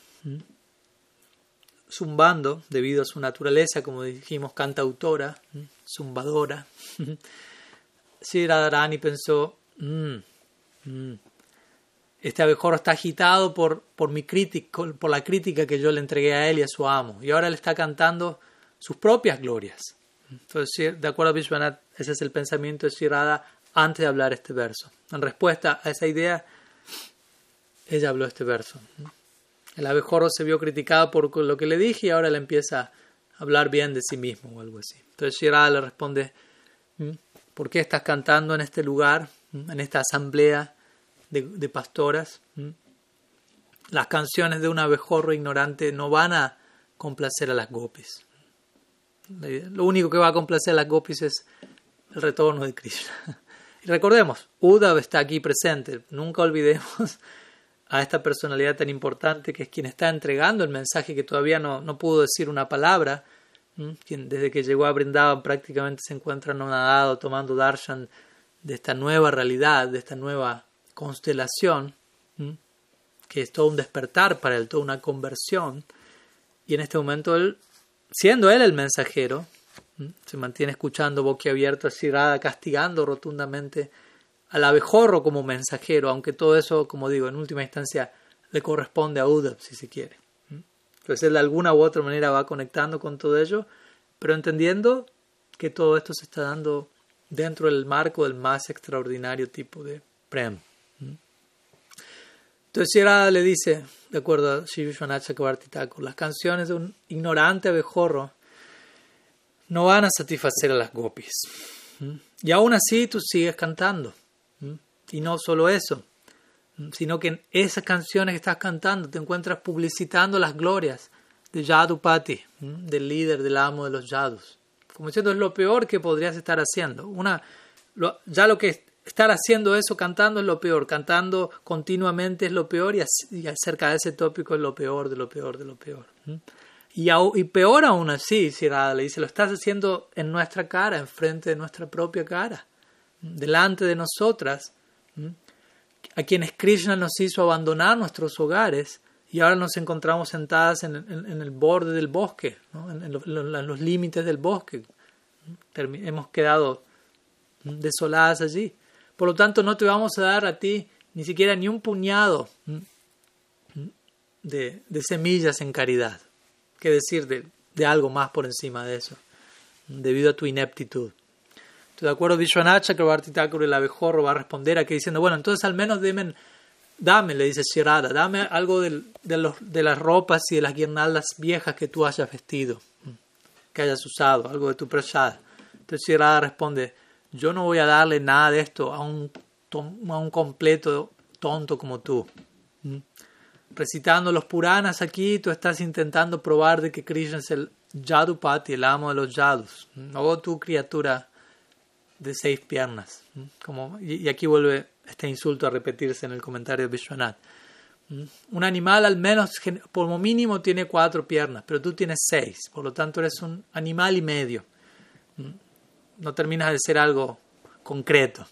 zumbando debido a su naturaleza, como dijimos, cantautora, zumbadora. Sri Radharani pensó, mm, mm, este abejorro está agitado por, por, mi crítica, por la crítica que yo le entregué a él y a su amo, y ahora le está cantando sus propias glorias. Entonces, de acuerdo a Vishwanath, ese es el pensamiento de Sri Radha antes de hablar este verso. En respuesta a esa idea, ella habló este verso. El abejorro se vio criticado por lo que le dije y ahora le empieza a hablar bien de sí mismo o algo así. Entonces Shirada le responde, mm, ¿por qué estás cantando en este lugar, mm, en esta asamblea de, pastoras? Las canciones de un abejorro ignorante no van a complacer a las gopis. Lo único que va a complacer a las gopis es el retorno de Krishna. Y recordemos, Uddhav está aquí presente. Nunca olvidemos a esta personalidad tan importante que es quien está entregando el mensaje que todavía no, no pudo decir una palabra, quien desde que llegó a Brindavan prácticamente se encuentra anonadado tomando darshan de esta nueva realidad, de esta nueva constelación, que es todo un despertar para él, toda una conversión. Y en este momento él, siendo él el mensajero, se mantiene escuchando boquiabierto, así, castigando rotundamente al abejorro como mensajero, aunque todo eso, como digo, en última instancia le corresponde a Uddhav, si se quiere. Entonces él de alguna u otra manera va conectando con todo ello, pero entendiendo que todo esto se está dando dentro del marco del más extraordinario tipo de Prem. Entonces Sierra le dice, de acuerdo a Shiv las canciones de un ignorante abejorro no van a satisfacer a las gopis. Y aún así tú sigues cantando. Y no solo eso, sino que en esas canciones que estás cantando te encuentras publicitando las glorias de Yadupati, del líder, del amo de los Yadus. Como diciendo, es lo peor que podrías estar haciendo. Una, ya lo que estar haciendo eso cantando es lo peor, cantando continuamente es lo peor y, acerca de ese tópico es lo peor de lo peor de lo peor. Y, peor aún así, si le dice, lo estás haciendo en nuestra cara, enfrente de nuestra propia cara, delante de nosotras a quienes Krishna nos hizo abandonar nuestros hogares y ahora nos encontramos sentadas en, el borde del bosque, en, los límites del bosque. hemos quedado desoladas allí. Por lo tanto, no te vamos a dar a ti ni siquiera ni un puñado de, semillas en caridad. ¿Qué decir de algo más por encima de eso? Debido a tu ineptitud de acuerdo Vishwanath Chakrabarti Thakur, el abejorro, va a responder aquí diciendo, bueno, entonces al menos dame, le dice Shirada, dame algo de, de las ropas y de las guirnaldas viejas que tú hayas vestido. que hayas usado, algo de tu prasad. Entonces Shirada responde, yo no voy a darle nada de esto a un, a un completo tonto como tú. ¿Mm? Recitando los Puranas aquí, tú estás intentando probar de que Krishna es el Yadupati, el amo de los Yadus, o tu criatura de seis piernas. ¿Mm? Como, y, aquí vuelve este insulto a repetirse en el comentario de Vishwanath. ¿Mm? Un animal al menos, por lo mínimo, tiene cuatro piernas, pero tú tienes seis, por lo tanto eres un animal y medio. No terminas de ser algo concreto.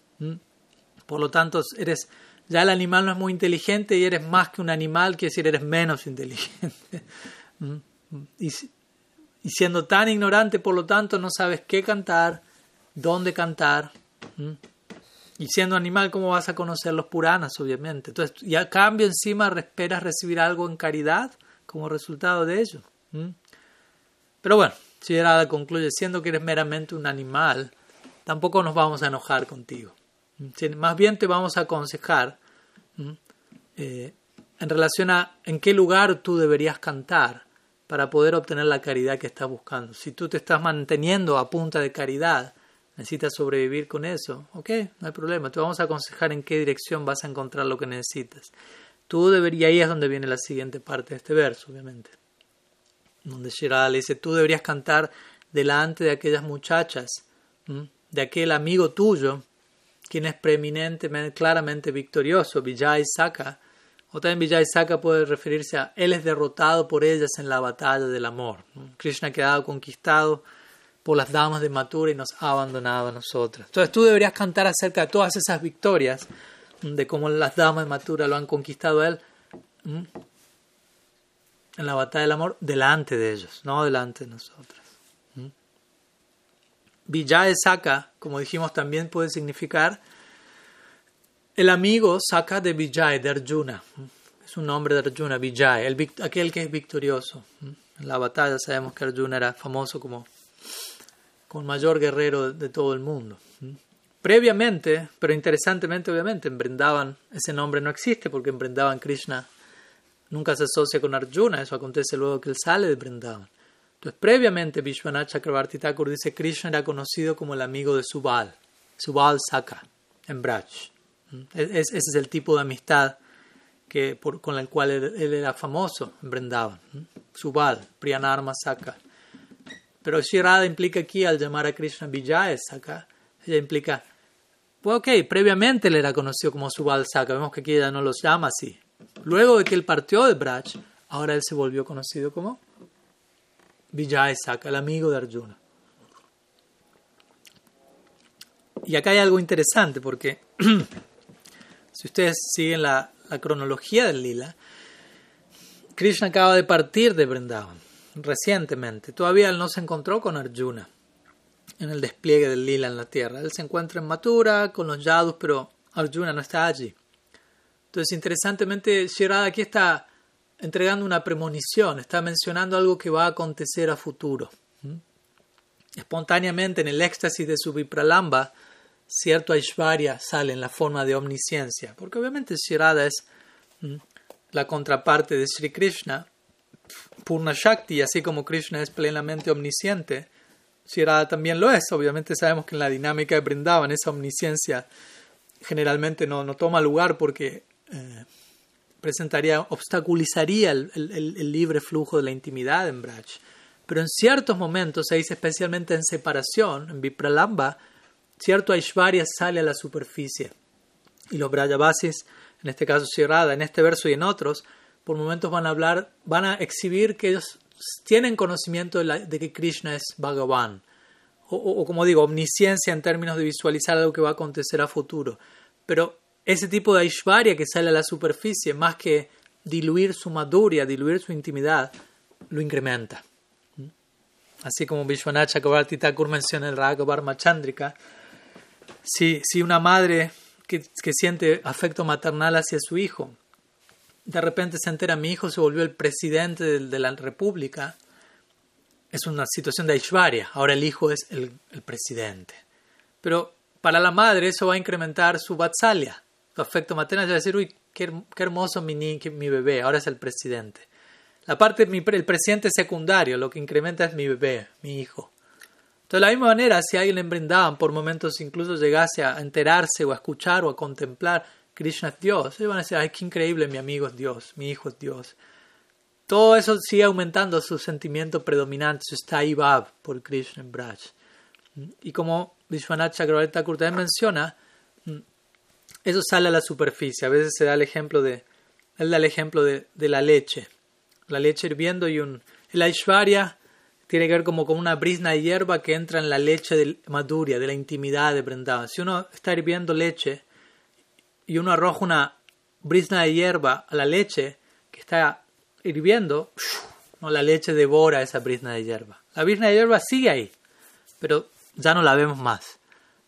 Por lo tanto, eres ya el animal no es muy inteligente y eres más que un animal, quiere decir, eres menos inteligente. y, y, siendo tan ignorante, por lo tanto, no sabes qué cantar, dónde cantar. Y siendo animal, ¿cómo vas a conocer los Puranas, obviamente? Entonces, y a cambio, encima, esperas recibir algo en caridad como resultado de ello. Pero bueno, si Radha concluye, siendo que eres meramente un animal, tampoco nos vamos a enojar contigo. Más bien te vamos a aconsejar eh, en relación a en qué lugar tú deberías cantar para poder obtener la caridad que estás buscando. Si tú te estás manteniendo a punta de caridad, necesitas sobrevivir con eso, ok, no hay problema. Te vamos a aconsejar en qué dirección vas a encontrar lo que necesitas. Tú deberías, ahí es donde viene la siguiente parte de este verso, obviamente. Donde Shirada le dice, tú deberías cantar delante de aquellas muchachas, de aquel amigo tuyo quien es preeminentemente, claramente victorioso, Vijay Saka. O también Vijay Saka puede referirse a él es derrotado por ellas en la batalla del amor. Krishna ha quedado conquistado por las damas de Mathura y nos ha abandonado a nosotras. Entonces tú deberías cantar acerca de todas esas victorias, de cómo las damas de Mathura lo han conquistado a él en la batalla del amor delante de ellos, no delante de nosotras. Vijay Saka, como dijimos, también puede significar el amigo Saka de Vijay, de Arjuna. Es un nombre de Arjuna, Vijay, el, aquel que es victorioso. En la batalla sabemos que Arjuna era famoso como, el mayor guerrero de todo el mundo. Previamente, pero interesantemente, obviamente, en Brindavan ese nombre no existe porque en Brindavan Krishna nunca se asocia con Arjuna. Eso acontece luego que él sale de Brindavan. Entonces, previamente, Vishwanath Chakrabarti Thakur dice Krishna era conocido como el amigo de Subal, Subal Saka, en Braj. ¿Mm? ese es el tipo de amistad que, con el cual él, era famoso en Vrindavan. ¿Mm? Subal, Priyanarma Saka. Pero Shirada implica aquí, al llamar a Krishna Vijaya Saka, ella implica, pues ok, previamente él era conocido como Subal Saka, vemos que aquí ella no los llama así. Luego de que él partió de Braj, ahora él se volvió conocido como Vijay Saka, el amigo de Arjuna. Y acá hay algo interesante porque si ustedes siguen la, cronología del lila, Krishna acaba de partir de Vrindavan recientemente. Todavía él no se encontró con Arjuna en el despliegue del lila en la tierra. Él se encuentra en Mathura con los Yadus, pero Arjuna no está allí. Entonces, interesantemente, Shirada aquí está entregando una premonición, está mencionando algo que va a acontecer a futuro. ¿Mm? Espontáneamente, en el éxtasis de su Vipralamba, cierto Aishvarya sale en la forma de omnisciencia, porque obviamente Shirada es ¿Mm? la contraparte de Sri Krishna, Purna Shakti, así como Krishna es plenamente omnisciente, Shirada también lo es. Obviamente sabemos que en la dinámica de Brindavan esa omnisciencia generalmente no, no toma lugar porque eh, presentaría, obstaculizaría el, libre flujo de la intimidad en Braj. Pero en ciertos momentos, se dice especialmente en separación, en Vipralamba, cierto Aishvarya sale a la superficie. Y los Brajavasis, en este caso Shirada, en este verso y en otros, por momentos van a hablar, van a exhibir que ellos tienen conocimiento de, que Krishna es Bhagavan. O, como digo, omnisciencia en términos de visualizar algo que va a acontecer a futuro. Pero ese tipo de Aishvarya que sale a la superficie, más que diluir su maduria, diluir su intimidad, lo incrementa. Así como Vishwanath Chakrabarti Thakur menciona el Raghavar Chandrika, si, si una madre que, que, siente afecto maternal hacia su hijo, de repente se entera mi hijo se volvió el presidente de, la república, es una situación de Aishvarya, ahora el hijo es el, presidente. Pero para la madre eso va a incrementar su vatsalya, afecto maternal, es decir, uy, qué, hermoso mi, mi bebé, ahora es el presidente. La parte, el presente secundario, lo que incrementa es mi bebé, mi hijo. Entonces, de la misma manera, si alguien en brindaban por momentos incluso llegase a enterarse o a escuchar o a contemplar Krishna es Dios, ellos van a decir, ay, qué increíble, mi amigo es Dios, mi hijo es Dios. Todo eso sigue aumentando su sentimiento predominante, su Staibab por Krishna en Braj. Y como Vishwanath Chakravarti también menciona, eso sale a la superficie. A veces se da el ejemplo de, él da el ejemplo de la leche. La leche hirviendo y un... El Aishwarya tiene que ver como con una brisna de hierba que entra en la leche de maduria, de la intimidad de Vrindavan. Si uno está hirviendo leche y uno arroja una brisna de hierba a la leche que está hirviendo, no, la leche devora esa brisna de hierba. La brisna de hierba sigue ahí, pero ya no la vemos más.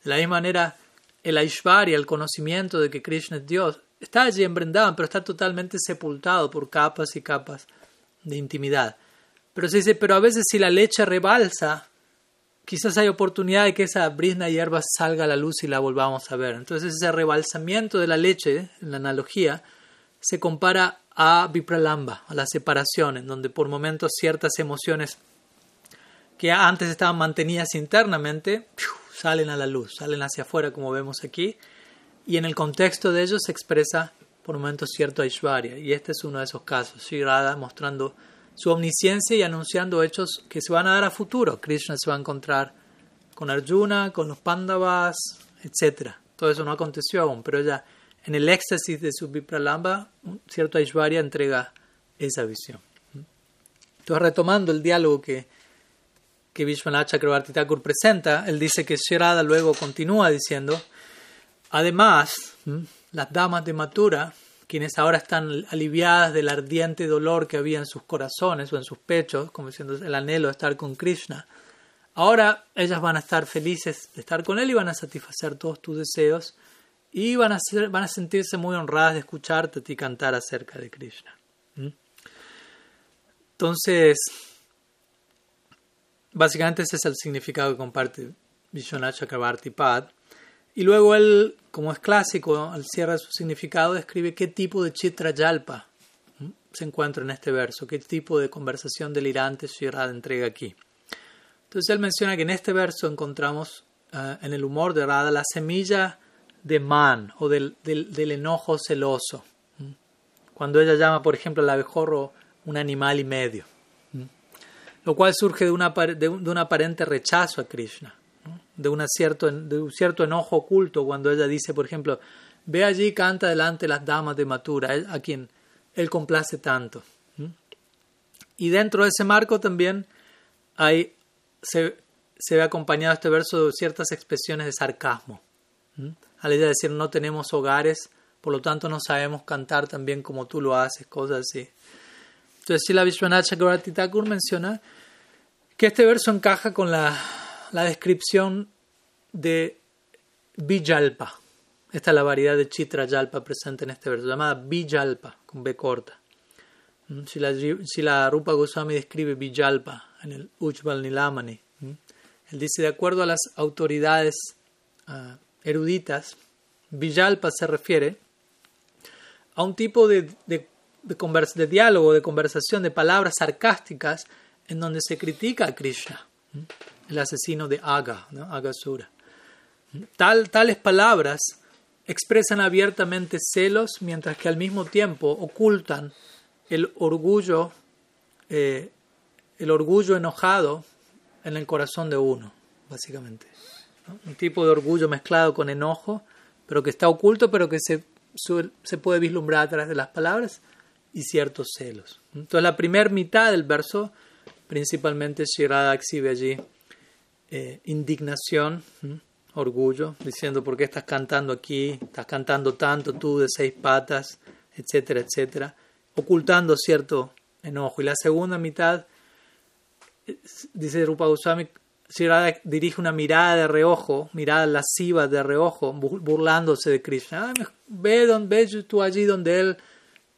De la misma manera, el Aishvarya, el conocimiento de que Krishna es Dios, está allí en Vrindavan, pero está totalmente sepultado por capas y capas de intimidad. Pero se dice, pero a veces si la leche rebalsa, quizás hay oportunidad de que esa brisna hierba salga a la luz y la volvamos a ver. Entonces ese rebalsamiento de la leche, en la analogía, se compara a Vipralamba, a la separación, en donde por momentos ciertas emociones que antes estaban mantenidas internamente salen a la luz, salen hacia afuera como vemos aquí, y en el contexto de ellos se expresa por momentos cierto Aishwarya, y este es uno de esos casos, Sri Radha mostrando su omnisciencia y anunciando hechos que se van a dar a futuro. Krishna se va a encontrar con Arjuna, con los Pandavas, etc. Todo eso no aconteció aún, pero ya en el éxtasis de su Vipralamba, cierto Aishwarya entrega esa visión. Entonces, retomando el diálogo que, que Vishwanath Chakrabarti Thakur presenta, él dice que Shirada luego continúa diciendo, además, las damas de Mathura quienes ahora están aliviadas del ardiente dolor que había en sus corazones o en sus pechos, como diciendo el anhelo de estar con Krishna. Ahora ellas van a estar felices de estar con él y van a satisfacer todos tus deseos y van a, van a sentirse muy honradas de escucharte y cantar acerca de Krishna. ¿Mm? Entonces, básicamente ese es el significado que comparte Vishwanath Pad. Y luego él, como es clásico, al cierre su significado, describe qué tipo de chitra yalpa se encuentra en este verso, qué tipo de conversación delirante Sri entrega aquí. Entonces él menciona que en este verso encontramos eh, en el humor de Radha la semilla de man o del, enojo celoso. Cuando ella llama, por ejemplo, al abejorro un animal y medio. Lo cual surge de, de un aparente rechazo a Krishna de, una cierto, un cierto enojo oculto cuando ella dice, por ejemplo, ve allí, canta delante las damas de Matura, a quien él complace tanto. Y dentro de ese marco también hay, se, se ve acompañado este verso de ciertas expresiones de sarcasmo. Al ella decir, no tenemos hogares, por lo tanto no sabemos cantar tan bien como tú lo haces, cosas así. Entonces, la Vishwanath Chakravarti Thakur menciona que este verso encaja con la la descripción de Vijalpa. Esta es la variedad de Chitra Yalpa presente en este verso, llamada Vijalpa, con B corta. Mm, si la, Rupa Goswami describe Vijalpa en el Ujjval Nilamani, mm, él dice, de acuerdo a las autoridades uh, eruditas, Vijalpa se refiere a un tipo de, de, de, de diálogo, de conversación, de palabras sarcásticas en donde se critica a Krishna. El asesino de Aga, ¿no? Agasura. Tal, tales palabras expresan abiertamente celos mientras que al mismo tiempo ocultan el orgullo, eh, el orgullo enojado en el corazón de uno, básicamente. Un tipo de orgullo mezclado con enojo, pero que está oculto, pero que se, se puede vislumbrar a través de las palabras y ciertos celos. Entonces la primera mitad del verso, principalmente Shirada exhibe allí eh, indignación, orgullo, diciendo por qué estás cantando aquí, estás cantando tanto tú de seis patas, etcétera, etcétera, ocultando cierto enojo. Y la segunda mitad, eh, dice Rupa Goswami, dirige una mirada de reojo, mirada lasciva de reojo, burlándose de Krishna. Ah, ve, donde, ve tú allí donde él,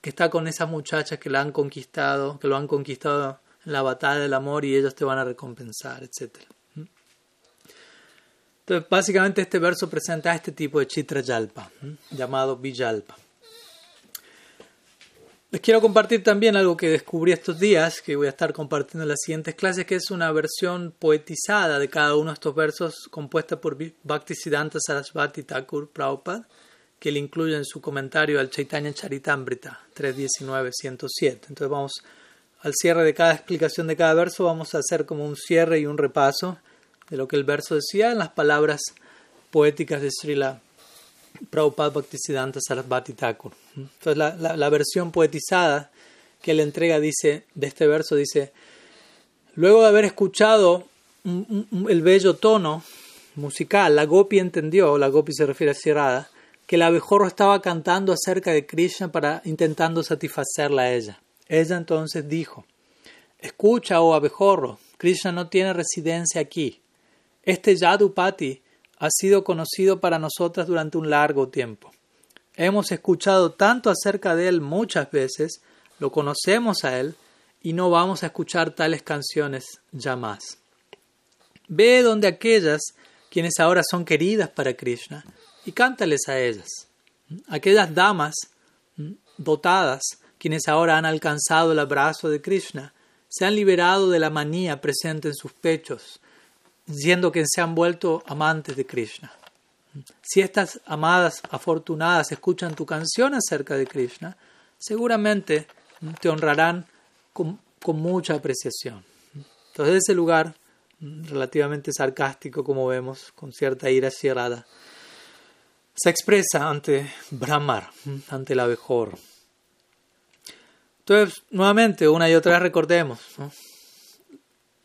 que está con esas muchachas que la han conquistado, que lo han conquistado en la batalla del amor y ellos te van a recompensar, etcétera. Entonces, básicamente este verso presenta este tipo de chitra yalpa, llamado vijalpa. Les quiero compartir también algo que descubrí estos días, que voy a estar compartiendo en las siguientes clases, que es una versión poetizada de cada uno de estos versos compuesta por Bhaktisiddhanta Sarasvati Thakur Prabhupada, que él incluye en su comentario al Chaitanya Charitamrita 3.19.107. Entonces vamos al cierre de cada explicación de cada verso, vamos a hacer como un cierre y un repaso de lo que el verso decía en las palabras poéticas de Srila Prabhupada Bhaktisiddhanta Sarasvati Thakur. Entonces la, la, versión poetizada que él entrega dice, de este verso dice, luego de haber escuchado el bello tono musical, la Gopi entendió, la Gopi se refiere a Sierrada, que el abejorro estaba cantando acerca de Krishna para intentando satisfacerla a ella. Ella entonces dijo, escucha, oh abejorro, Krishna no tiene residencia aquí. Este Yadupati ha sido conocido para nosotras durante un largo tiempo. Hemos escuchado tanto acerca de él muchas veces, lo conocemos a él y no vamos a escuchar tales canciones ya más. Ve donde aquellas quienes ahora son queridas para Krishna y cántales a ellas. Aquellas damas dotadas, quienes ahora han alcanzado el abrazo de Krishna, se han liberado de la manía presente en sus pechos diciendo que se han vuelto amantes de Krishna. Si estas amadas afortunadas escuchan tu canción acerca de Krishna, seguramente te honrarán con, mucha apreciación. Entonces ese lugar, relativamente sarcástico como vemos, con cierta ira cerrada, se expresa ante Brahmar, ante el abejorro. Entonces, nuevamente, una y otra vez recordemos,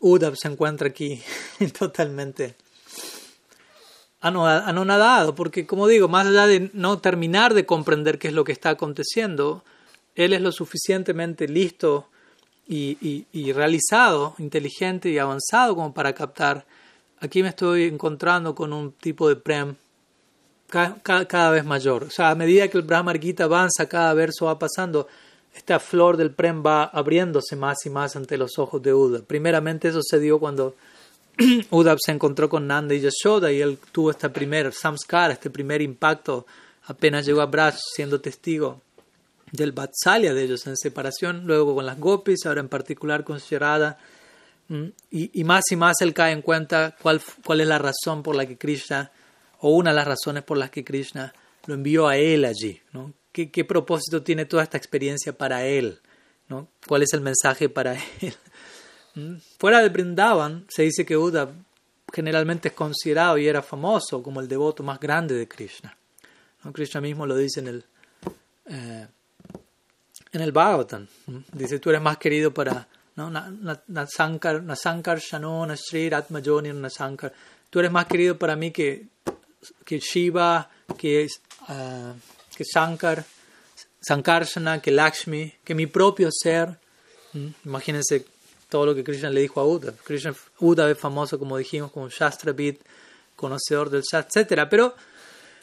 Udab se encuentra aquí totalmente. Anonadado, porque como digo, más allá de no terminar de comprender qué es lo que está aconteciendo, él es lo suficientemente listo y, realizado, inteligente y avanzado como para captar, aquí me estoy encontrando con un tipo de prem cada, vez mayor. O sea, a medida que el Brahma Gita avanza, cada verso va pasando, esta flor del Prem va abriéndose más y más ante los ojos de Uda. Primeramente eso se dio cuando Uda se encontró con Nanda y Yashoda y él tuvo este primer samskara, este primer impacto apenas llegó a Braj siendo testigo del Vatsalya de ellos en separación, luego con las Gopis, ahora en particular con Sherada. Mm, y, y, más y más él cae en cuenta cuál, cuál es la razón por la que Krishna, o una de las razones por las que Krishna lo envió a él allí, ¿no? ¿Qué, propósito tiene toda esta experiencia para él? ¿no? ¿Cuál es el mensaje para él? ¿Mm? Fuera de Brindavan se dice que Uda generalmente es considerado y era famoso como el devoto más grande de Krishna. ¿no? Krishna mismo lo dice en el, eh, en el Bhagavatam. Dice, tú eres más querido para... ¿no? Nasankar, Nasankar Shano, Nasri, Atmajoni, Nasankar. Tú eres más querido para mí que, que Shiva, que... Uh, que Shankar, Sankarsana, que Lakshmi, que mi propio ser. ¿Mm? Imagínense todo lo que Krishna le dijo a Uddhav. Krishna, Uddhav es famoso, como dijimos, como Shastrabit, conocedor del Shastra, etc. Pero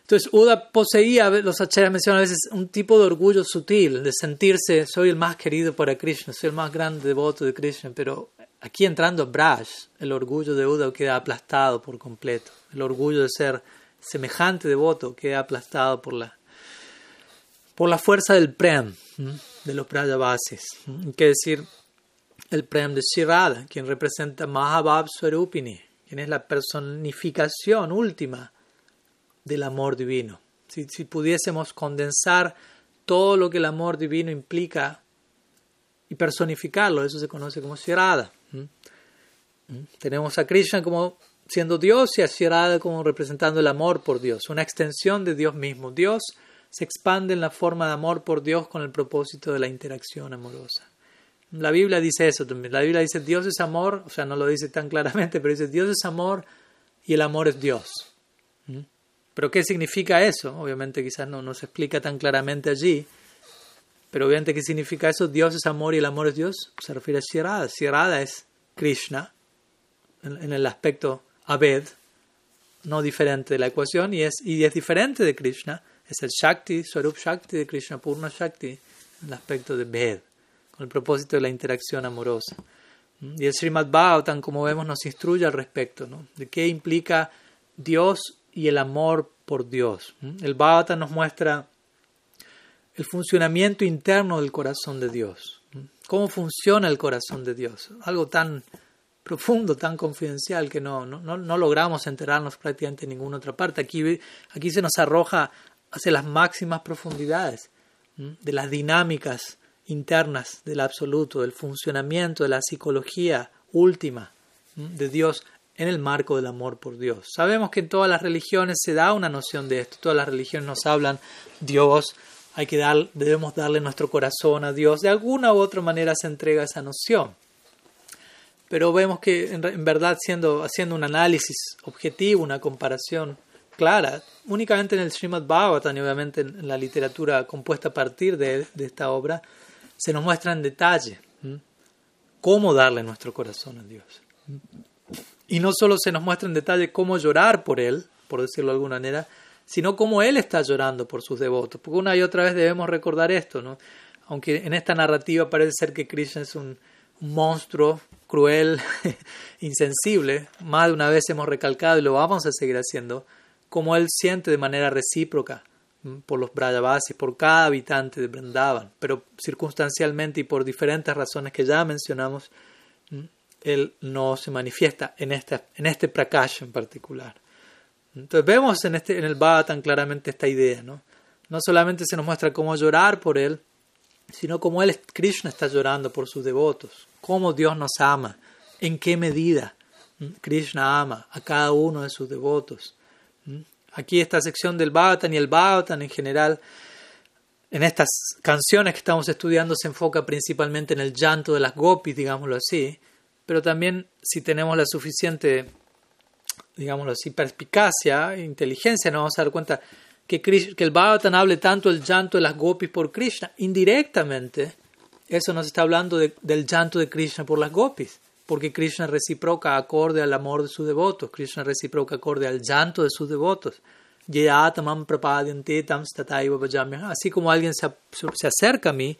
entonces Uddhav poseía, los acharyas mencionan a veces, un tipo de orgullo sutil, de sentirse, soy el más querido para Krishna, soy el más grande devoto de Krishna, pero aquí entrando Braj, el orgullo de Uddhav queda aplastado por completo. El orgullo de ser semejante devoto queda aplastado por la por la fuerza del Prem, de los Prayavasis. que decir el Prem de Shirada, quien representa Mahabab Swarupini, quien es la personificación última del amor divino. Si, si pudiésemos condensar todo lo que el amor divino implica y personificarlo, eso se conoce como Shirada. Tenemos a Krishna como siendo Dios y a Shirada como representando el amor por Dios, una extensión de Dios mismo. Dios se expande en la forma de amor por Dios con el propósito de la interacción amorosa. La Biblia dice eso también. La Biblia dice Dios es amor, o sea, no lo dice tan claramente, pero dice Dios es amor y el amor es Dios. ¿Mm? Pero ¿qué significa eso? Obviamente quizás no, no se explica tan claramente allí, pero obviamente ¿qué significa eso? Dios es amor y el amor es Dios. Se refiere a Shirada. Shirada es Krishna en, el aspecto Abed, no diferente de la ecuación, y es, y es diferente de Krishna es el Shakti, Swarup Shakti de Krishna Purna Shakti, el aspecto de Ved, con el propósito de la interacción amorosa. ¿Mm? Y el Srimad Bhagavatam, como vemos, nos instruye al respecto, ¿no? de qué implica Dios y el amor por Dios. ¿Mm? El Bhagavatam nos muestra el funcionamiento interno del corazón de Dios. ¿Cómo funciona el corazón de Dios? Algo tan profundo, tan confidencial que no, no, no logramos enterarnos prácticamente en ninguna otra parte. Aquí, aquí se nos arroja hacia las máximas profundidades de las dinámicas internas del absoluto, del funcionamiento de la psicología última de Dios en el marco del amor por Dios. Sabemos que en todas las religiones se da una noción de esto, todas las religiones nos hablan Dios, hay que dar, debemos darle nuestro corazón a Dios, de alguna u otra manera se entrega esa noción. Pero vemos que en, verdad siendo, haciendo un análisis objetivo, una comparación clara, únicamente en el Srimad Bhagavatam y obviamente en la literatura compuesta a partir de, de esta obra, se nos muestra en detalle cómo darle nuestro corazón a Dios. Y no solo se nos muestra en detalle cómo llorar por Él, por decirlo de alguna manera, sino cómo Él está llorando por sus devotos. Porque una y otra vez debemos recordar esto, ¿no? Aunque en esta narrativa parece ser que Krishna es un, monstruo cruel, insensible, más de una vez hemos recalcado y lo vamos a seguir haciendo, como Él siente de manera recíproca por los Brajavasis, por cada habitante de Vrindavan, pero circunstancialmente y por diferentes razones que ya mencionamos, él no se manifiesta en, esta, en este prakash en particular. Entonces vemos en, este, en el tan claramente esta idea, ¿no? No solamente se nos muestra cómo llorar por él, sino cómo él, Krishna, está llorando por sus devotos, cómo Dios nos ama, en qué medida Krishna ama a cada uno de sus devotos. Aquí esta sección del Bhagavatam y el Bhagavatam en general, en estas canciones que estamos estudiando se enfoca principalmente en el llanto de las gopis, digámoslo así, pero también si tenemos la suficiente, digámoslo así, perspicacia, inteligencia, nos vamos a dar cuenta que, que el Bhagavatam hable tanto el llanto de las gopis por Krishna, indirectamente, eso nos está hablando del llanto de Krishna por las gopis, porque Krishna reciproca acorde al amor de sus devotos, Krishna reciproca acorde al llanto de sus devotos. Así como alguien se, se acerca a mí,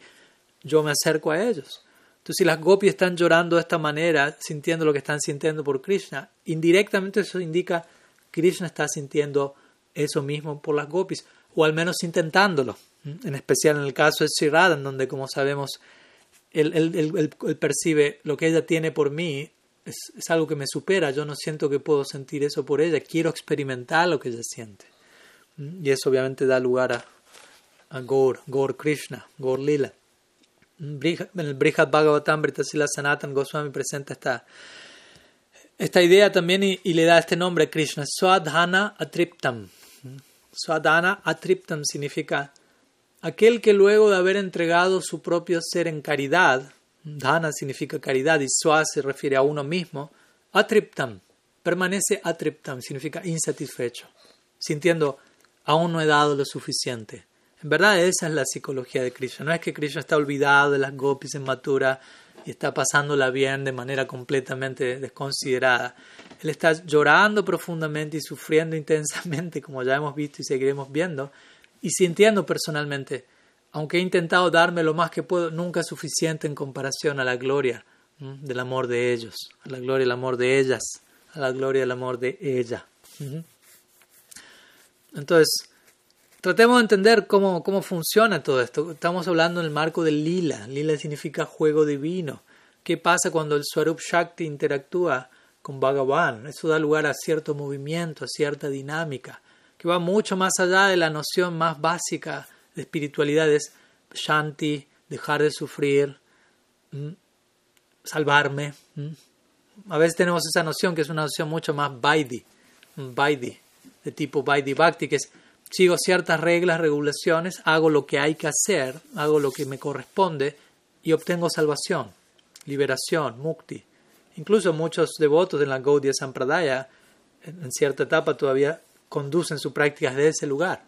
yo me acerco a ellos. Entonces, si las gopis están llorando de esta manera, sintiendo lo que están sintiendo por Krishna, indirectamente eso indica que Krishna está sintiendo eso mismo por las gopis, o al menos intentándolo. En especial en el caso de Sri en donde, como sabemos, él, percibe lo que ella tiene por mí es, algo que me supera. Yo no siento que puedo sentir eso por ella. Quiero experimentar lo que ella siente. Y eso obviamente da lugar a, a Gaur, Gaur Krishna, Gaur Lila en el Brihad Bhagavatam, Britasila Sanatan Goswami presenta esta, esta idea también y, le da este nombre a Krishna, Swadhana Atriptam. Swadhana Atriptam significa aquel que luego de haber entregado su propio ser en caridad, Dhana significa caridad y Swa se refiere a uno mismo, Atriptam, permanece Atriptam, significa insatisfecho, sintiendo aún no he dado lo suficiente. En verdad esa es la psicología de Krishna. No es que Krishna está olvidado de las gopis en Mathura y está pasándola bien de manera completamente desconsiderada. Él está llorando profundamente y sufriendo intensamente, como ya hemos visto y seguiremos viendo, y sintiendo personalmente, aunque he intentado darme lo más que puedo, nunca es suficiente en comparación a la gloria del amor de ellos, a la gloria del amor de ellas, a la gloria del amor de ella. Entonces, Tratemos de entender cómo, cómo funciona todo esto. Estamos hablando en el marco del lila. Lila significa juego divino. ¿Qué pasa cuando el Swarup Shakti interactúa con Bhagavan? Eso da lugar a cierto movimiento, a cierta dinámica, que va mucho más allá de la noción más básica de espiritualidad, es Shanti, dejar de sufrir, salvarme. A veces tenemos esa noción que es una noción mucho más Vaidi, Vaidi, de tipo Vaidi Bhakti, que es sigo ciertas reglas, regulaciones, hago lo que hay que hacer, hago lo que me corresponde y obtengo salvación, liberación, mukti. Incluso muchos devotos en la Gaudiya Sampradaya, en cierta etapa, todavía conducen sus prácticas de ese lugar.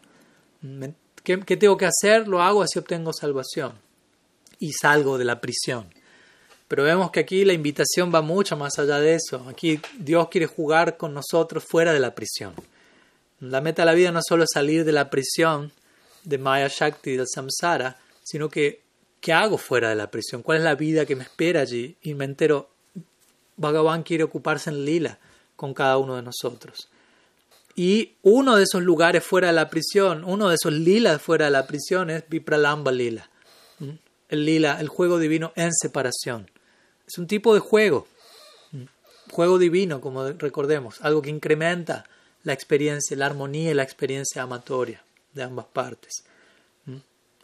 ¿Qué, ¿Qué, tengo que hacer? Lo hago así obtengo salvación y salgo de la prisión. Pero vemos que aquí la invitación va mucho más allá de eso. Aquí Dios quiere jugar con nosotros fuera de la prisión. La meta de la vida no solo es salir de la prisión de Maya Shakti, del samsara, sino que ¿qué hago fuera de la prisión? ¿Cuál es la vida que me espera allí? Y me entero, Bhagavan quiere ocuparse en lila con cada uno de nosotros. Y uno de esos lugares fuera de la prisión, uno de esos lilas fuera de la prisión es Vipralamba Lila. El lila, el juego divino en separación. Es un tipo de juego. Juego divino, como recordemos, algo que incrementa la experiencia, la armonía y la experiencia amatoria de ambas partes.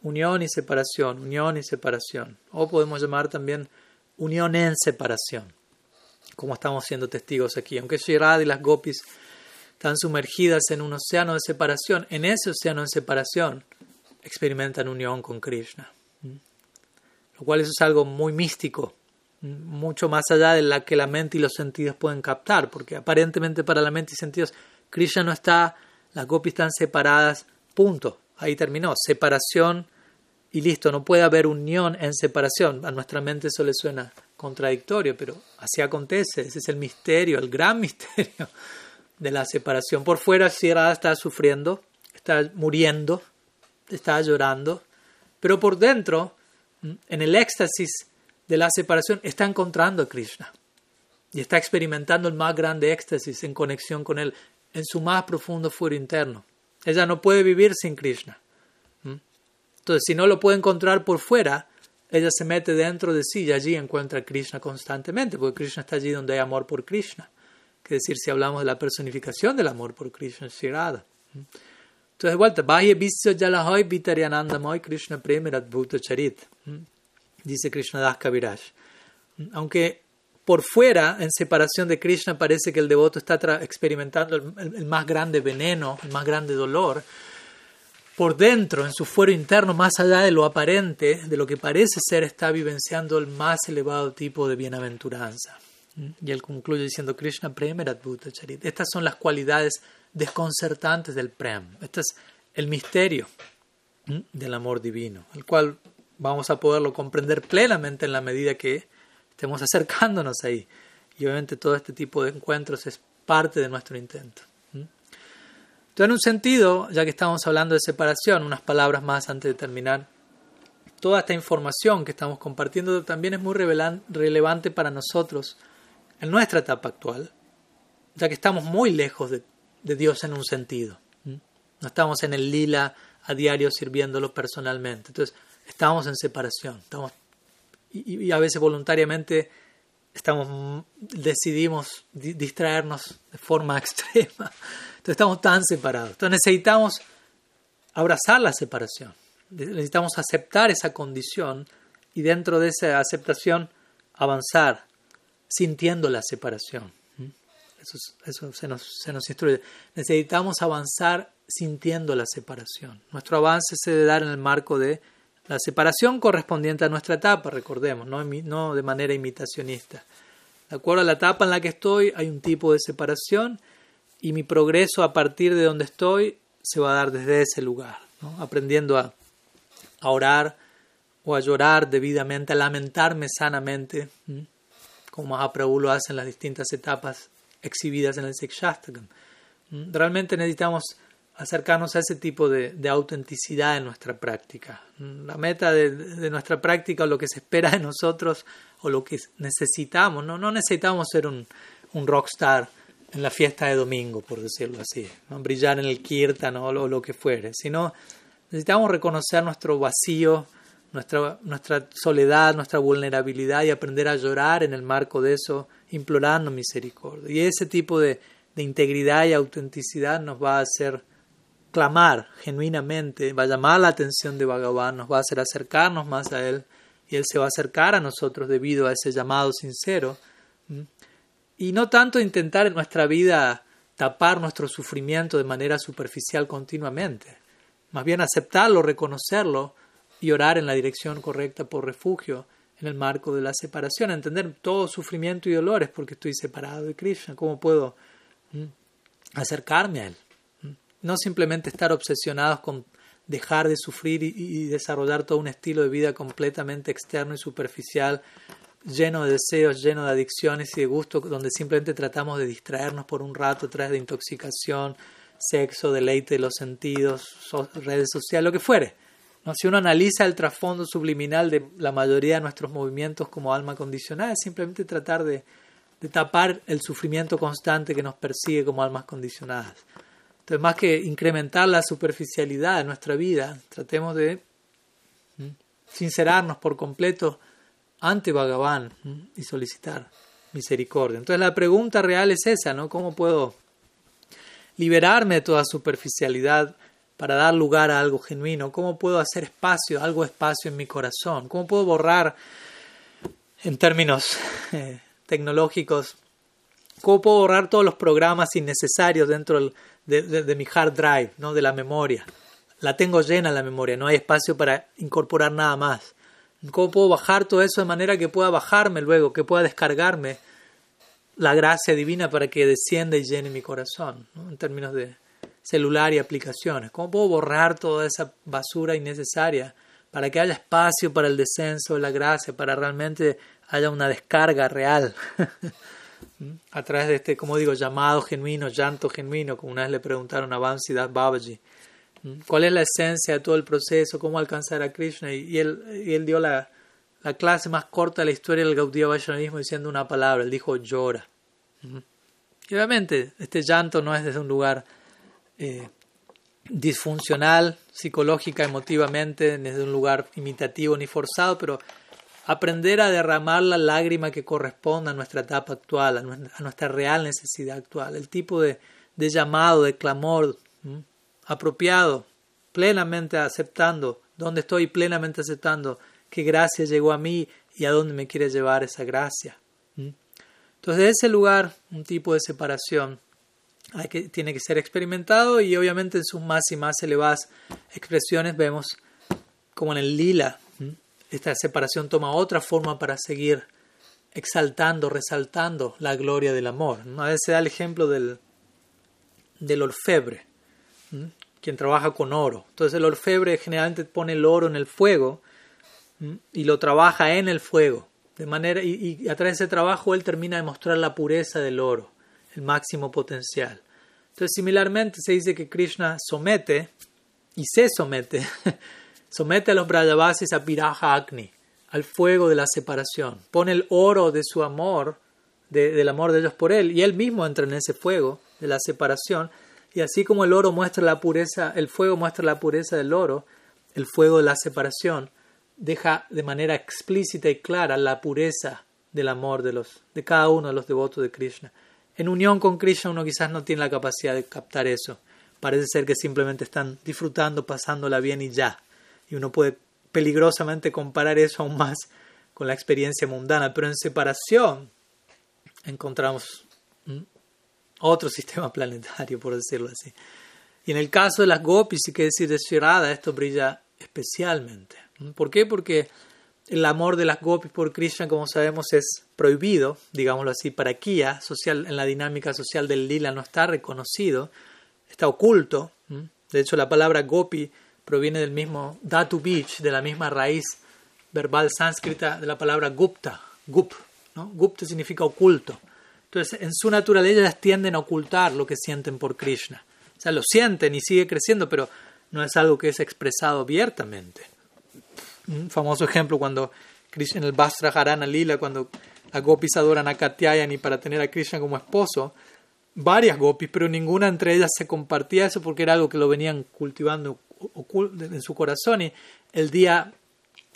Unión y separación, unión y separación. O podemos llamar también unión en separación, como estamos siendo testigos aquí. Aunque Shirad y las gopis están sumergidas en un océano de separación, en ese océano de separación experimentan unión con Krishna. Lo cual eso es algo muy místico, mucho más allá de la que la mente y los sentidos pueden captar, porque aparentemente para la mente y sentidos Krishna no está, las gopis están separadas, punto. Ahí terminó. Separación y listo, no puede haber unión en separación. A nuestra mente eso le suena contradictorio, pero así acontece. Ese es el misterio, el gran misterio de la separación. Por fuera Shirada está sufriendo, está muriendo, está llorando, pero por dentro, en el éxtasis de la separación, está encontrando a Krishna y está experimentando el más grande éxtasis en conexión con él en su más profundo fuero interno. Ella no puede vivir sin Krishna. Entonces, si no lo puede encontrar por fuera, ella se mete dentro de sí y allí encuentra a Krishna constantemente, porque Krishna está allí donde hay amor por Krishna que decir si hablamos de la personificación del amor por Krishna Shirada. Entonces, de vuelta, Bahya Visya Jalahoy Vitarianandamoy Krishna Premerat Bhuta Charit, dice Krishna Das Kaviraj. Aunque por fuera, en separación de Krishna, parece que el devoto está experimentando el, más grande veneno, el más grande dolor, por dentro, en su fuero interno, más allá de lo aparente, de lo que parece ser, está vivenciando el más elevado tipo de bienaventuranza. Y él concluye diciendo Krishna Prem Bhuta Charit. Estas son las cualidades desconcertantes del Prem. Este es el misterio del amor divino, el cual vamos a poderlo comprender plenamente en la medida que estemos acercándonos ahí. Y obviamente todo este tipo de encuentros es parte de nuestro intento. Entonces, en un sentido, ya que estamos hablando de separación, unas palabras más antes de terminar. Toda esta información que estamos compartiendo también es muy relevante para nosotros en nuestra etapa actual, ya que estamos muy lejos de, Dios en un sentido. No estamos en el lila a diario sirviéndolo personalmente. Entonces, estamos en separación. Estamos, y, a veces voluntariamente estamos, decidimos distraernos de forma extrema. Entonces, estamos tan separados. Entonces, necesitamos abrazar la separación. Necesitamos aceptar esa condición y dentro de esa aceptación avanzar sintiendo la separación. Eso, se, nos, se, nos, instruye. Necesitamos avanzar sintiendo la separación. Nuestro avance se debe dar en el marco de la separación correspondiente a nuestra etapa, recordemos, no, no de manera imitacionista. De acuerdo a la etapa en la que estoy, hay un tipo de separación y mi progreso a partir de donde estoy se va a dar desde ese lugar, aprendiendo a, a, orar o a llorar debidamente, a lamentarme sanamente como Mahaprabhu lo hace en las distintas etapas exhibidas en el Sikshastakam. Mm, realmente necesitamos acercarnos a ese tipo de, autenticidad en nuestra práctica. Mm, la meta de, nuestra práctica o lo que se espera de nosotros o lo que necesitamos, no, necesitamos ser un, un rockstar en la fiesta de domingo, por decirlo así, ¿no? brillar en el kirtan o lo que fuere, sino necesitamos reconocer nuestro vacío, nuestra, nuestra soledad, nuestra vulnerabilidad y aprender a llorar en el marco de eso, implorando misericordia. Y ese tipo de, de integridad y autenticidad nos va a hacer clamar genuinamente, va a llamar la atención de Bhagavan, nos va a hacer acercarnos más a Él y Él se va a acercar a nosotros debido a ese llamado sincero. Y no tanto intentar en nuestra vida tapar nuestro sufrimiento de manera superficial continuamente, más bien aceptarlo, reconocerlo y orar en la dirección correcta por refugio en el marco de la separación, entender todo sufrimiento y dolores porque estoy separado de Krishna, cómo puedo mm, acercarme a Él. Mm, no simplemente estar obsesionados con dejar de sufrir y, desarrollar todo un estilo de vida completamente externo y superficial, lleno de deseos, lleno de adicciones y de gustos, donde simplemente tratamos de distraernos por un rato a través de intoxicación, sexo, deleite de los sentidos, redes sociales, lo que fuere. Si uno analiza el trasfondo subliminal de la mayoría de nuestros movimientos como alma condicionada, es simplemente tratar de, tapar el sufrimiento constante que nos persigue como almas condicionadas. Entonces, más que incrementar la superficialidad de nuestra vida, tratemos de sincerarnos por completo ante Bhagavan y solicitar misericordia. Entonces, la pregunta real es esa, ¿no? ¿Cómo puedo liberarme de toda superficialidad para dar lugar a algo genuino? ¿Cómo puedo hacer espacio, algo espacio en mi corazón? ¿Cómo puedo borrar, en términos eh, tecnológicos, cómo puedo borrar todos los programas innecesarios dentro de, mi hard drive, ¿no? de la memoria? La tengo llena la memoria, no hay espacio para incorporar nada más. ¿Cómo puedo bajar todo eso de manera que pueda bajarme luego, que pueda descargarme la gracia divina para que descienda y llene mi corazón, en términos de celular y aplicaciones. ¿Cómo puedo borrar toda esa basura innecesaria para que haya espacio para el descenso de la gracia, para realmente haya una descarga real a través de este, como digo, llamado genuino, llanto genuino, como una vez le preguntaron a Vansiddhat Babaji, cuál es la esencia de todo el proceso, cómo alcanzar a Krishna, y, él, y él dio la, la clase más corta de la historia del Gaudiya Vaishnavismo diciendo una palabra, él dijo llora. Y obviamente este llanto no es desde un lugar eh, disfuncional, psicológica, emotivamente, desde un lugar imitativo ni forzado, pero aprender a derramar la lágrima que corresponde a nuestra etapa actual, a nuestra, real necesidad actual, el tipo de, llamado, de clamor apropiado, plenamente aceptando, donde estoy plenamente aceptando qué gracia llegó a mí y a dónde me quiere llevar esa gracia. Entonces, ese lugar, un tipo de separación hay que, tiene que ser experimentado y obviamente en sus más y más elevadas expresiones vemos como en el lila, esta separación toma otra forma para seguir exaltando, resaltando la gloria del amor. A veces se da el ejemplo del, del orfebre, quien trabaja con oro. Entonces el orfebre generalmente pone el oro en el fuego y lo trabaja en el fuego. De manera, y, a través de ese trabajo él termina de mostrar la pureza del oro, el máximo potencial. Entonces, similarmente se dice que Krishna somete y se somete, somete a los Brajavasis a Piraja Agni, al fuego de la separación. Pone el oro de su amor, del amor de ellos por él, y él mismo entra en ese fuego de la separación. Y así como el oro muestra la pureza, el fuego muestra la pureza del oro, el fuego de la separación deja de manera explícita y clara la pureza del amor de, los, de cada uno de los devotos de Krishna. En unión con Krishna uno quizás no tiene la capacidad de captar eso. Parece ser que simplemente están disfrutando, pasándola bien y ya. Y uno puede peligrosamente comparar eso aún más con la experiencia mundana. Pero en separación encontramos otro sistema planetario, por decirlo así. Y en el caso de las gopis, y que decir de Shirada, esto brilla especialmente. ¿Por qué? Porque el amor de las gopis por Krishna, como sabemos, es prohibido, digámoslo así, para Kia, social, en la dinámica social del lila no está reconocido, está oculto. De hecho, la palabra gopi proviene del mismo Datu Beach, de la misma raíz verbal sánscrita de la palabra gupta, gup. ¿no? Gupta significa oculto. Entonces, en su naturaleza ellas tienden a ocultar lo que sienten por Krishna. O sea, lo sienten y sigue creciendo, pero no es algo que es expresado abiertamente. Un famoso ejemplo cuando en el Bastra Harana Lila, cuando las gopis adoran a Katyayani para tener a Krishna como esposo, varias gopis, pero ninguna entre ellas se compartía eso porque era algo que lo venían cultivando en su corazón y el día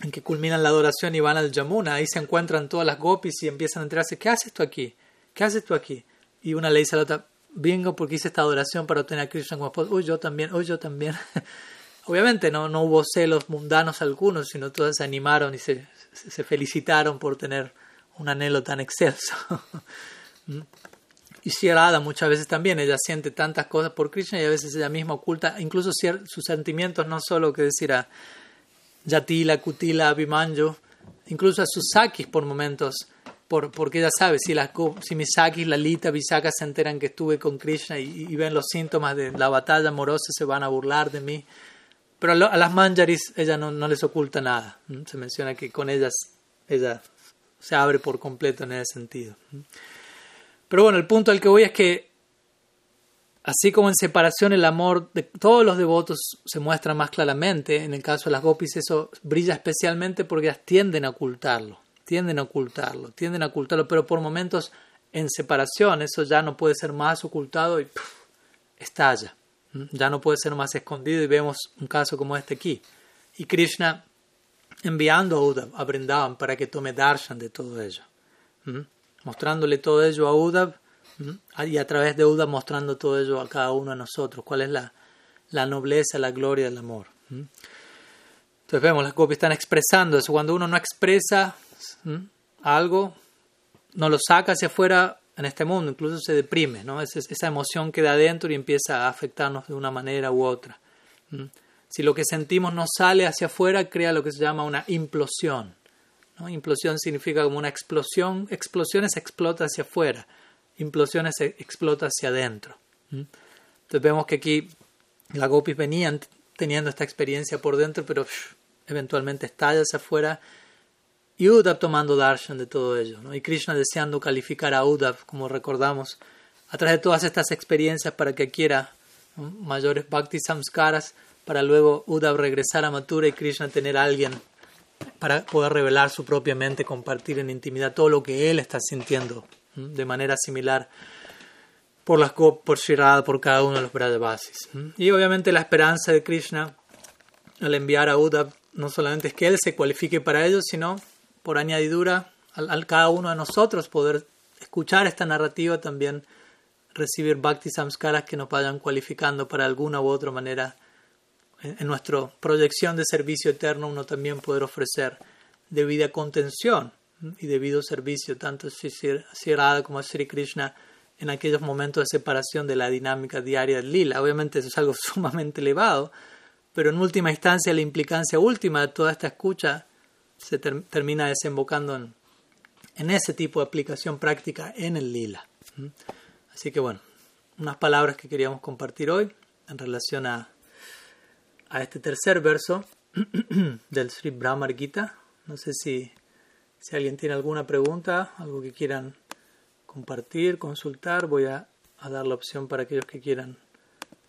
en que culminan la adoración y van al Yamuna, ahí se encuentran todas las gopis y empiezan a enterarse, ¿qué haces tú aquí? ¿Qué haces tú aquí? Y una le dice a la otra, vengo porque hice esta adoración para obtener a Krishna como esposo, uy, yo también, uy, yo también. Obviamente no, no hubo celos mundanos algunos, sino todas se animaron y se, se felicitaron por tener un anhelo tan excelso. y Shirada muchas veces también, ella siente tantas cosas por Krishna y a veces ella misma oculta incluso sus sentimientos, no solo que decir a Yatila, Kutila, Abhimanyu, incluso a sus sakis por momentos, por, porque ella sabe, si, las, si mis sakis, Lalita, Visaka se enteran que estuve con Krishna y, y ven los síntomas de la batalla amorosa, se van a burlar de mí. Pero a las manjaris ella no, no les oculta nada. Se menciona que con ellas ella se abre por completo en ese sentido. Pero bueno, el punto al que voy es que así como en separación el amor de todos los devotos se muestra más claramente, en el caso de las gopis eso brilla especialmente porque ellas tienden a ocultarlo, tienden a ocultarlo, tienden a ocultarlo, pero por momentos en separación eso ya no puede ser más ocultado y estalla. Ya no puede ser más escondido y vemos un caso como este aquí. Y Krishna enviando a Uddhav a Brindavan para que tome darshan de todo ello. Mostrándole todo ello a Uddhav y a través de Uddhav mostrando todo ello a cada uno de nosotros. Cuál es la, la nobleza, la gloria del amor. Entonces vemos, las copias están expresando eso. Cuando uno no expresa algo, no lo saca hacia afuera en este mundo, incluso se deprime, ¿no? Es, esa emoción queda adentro y empieza a afectarnos de una manera u otra. Si lo que sentimos no sale hacia afuera, crea lo que se llama una implosión. Implosión significa como una explosión. Explosiones explota hacia afuera, implosiones explota hacia adentro. Entonces vemos que aquí la gopis venían teniendo esta experiencia por dentro, pero eventualmente estalla hacia afuera. Y Uddhav tomando darshan de todo ello. ¿no? Y Krishna deseando calificar a Uddhav, como recordamos, a través de todas estas experiencias para que quiera mayores bhakti samskaras, para luego Uddhav regresar a Mathura y Krishna tener a alguien para poder revelar su propia mente, compartir en intimidad todo lo que él está sintiendo de manera similar por las por Shirada, por cada uno de los Brajavasis. Y obviamente la esperanza de Krishna al enviar a Uddhav no solamente es que él se cualifique para ello, sino por añadidura al, cada uno de nosotros poder escuchar esta narrativa también recibir bhakti samskaras que nos vayan cualificando para alguna u otra manera en, nuestra proyección de servicio eterno uno también poder ofrecer debida contención y debido servicio tanto Sri Radha como Sri Krishna en aquellos momentos de separación de la dinámica diaria del lila. Obviamente eso es algo sumamente elevado, pero en última instancia la implicancia última de toda esta escucha se termina desembocando en, ese tipo de aplicación práctica en el lila. Así que bueno, unas palabras que queríamos compartir hoy en relación a, a este tercer verso del Sri Brahmar Gita. No sé si, si alguien tiene alguna pregunta, algo que quieran compartir, consultar, voy a, dar la opción para aquellos que quieran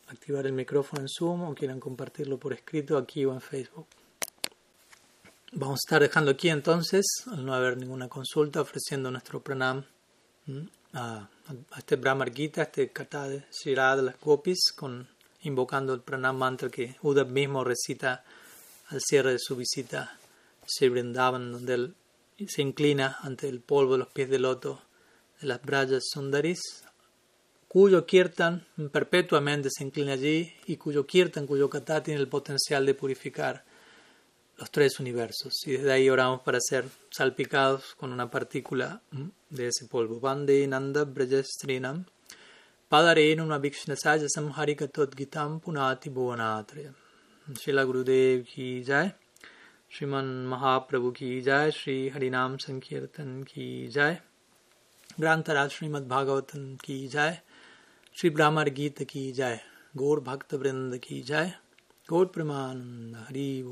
activar el micrófono en Zoom o quieran compartirlo por escrito aquí o en Facebook. Vamos a estar dejando aquí entonces, al no haber ninguna consulta, ofreciendo nuestro pranam a, este Brahmar Gita, este kata de las Gopis, con, invocando el pranam mantra que Uddhav mismo recita al cierre de su visita a Vrindavan, donde él se inclina ante el polvo de los pies de loto de las Brajas Sundaris, cuyo kirtan perpetuamente se inclina allí y cuyo kirtan, cuyo kata tiene el potencial de purificar los tres universos. Y desde ahí oramos para ser salpicados con una partícula de ese polvo. Vande Nanda Brajastrinam Padarenu Navikshnasaya Samharika Gitam Punati Bhuvanatre. Shila Gurudev ki jai, Shriman Mahaprabhu ki jai, Shri Harinam Sankirtan ki jai. ग्रंथराज श्रीमद भागवतन की जाय श्री ब्राह्मण गीत की जाय गौर भक्त वृंद की जाय गौर प्रमानंद हरि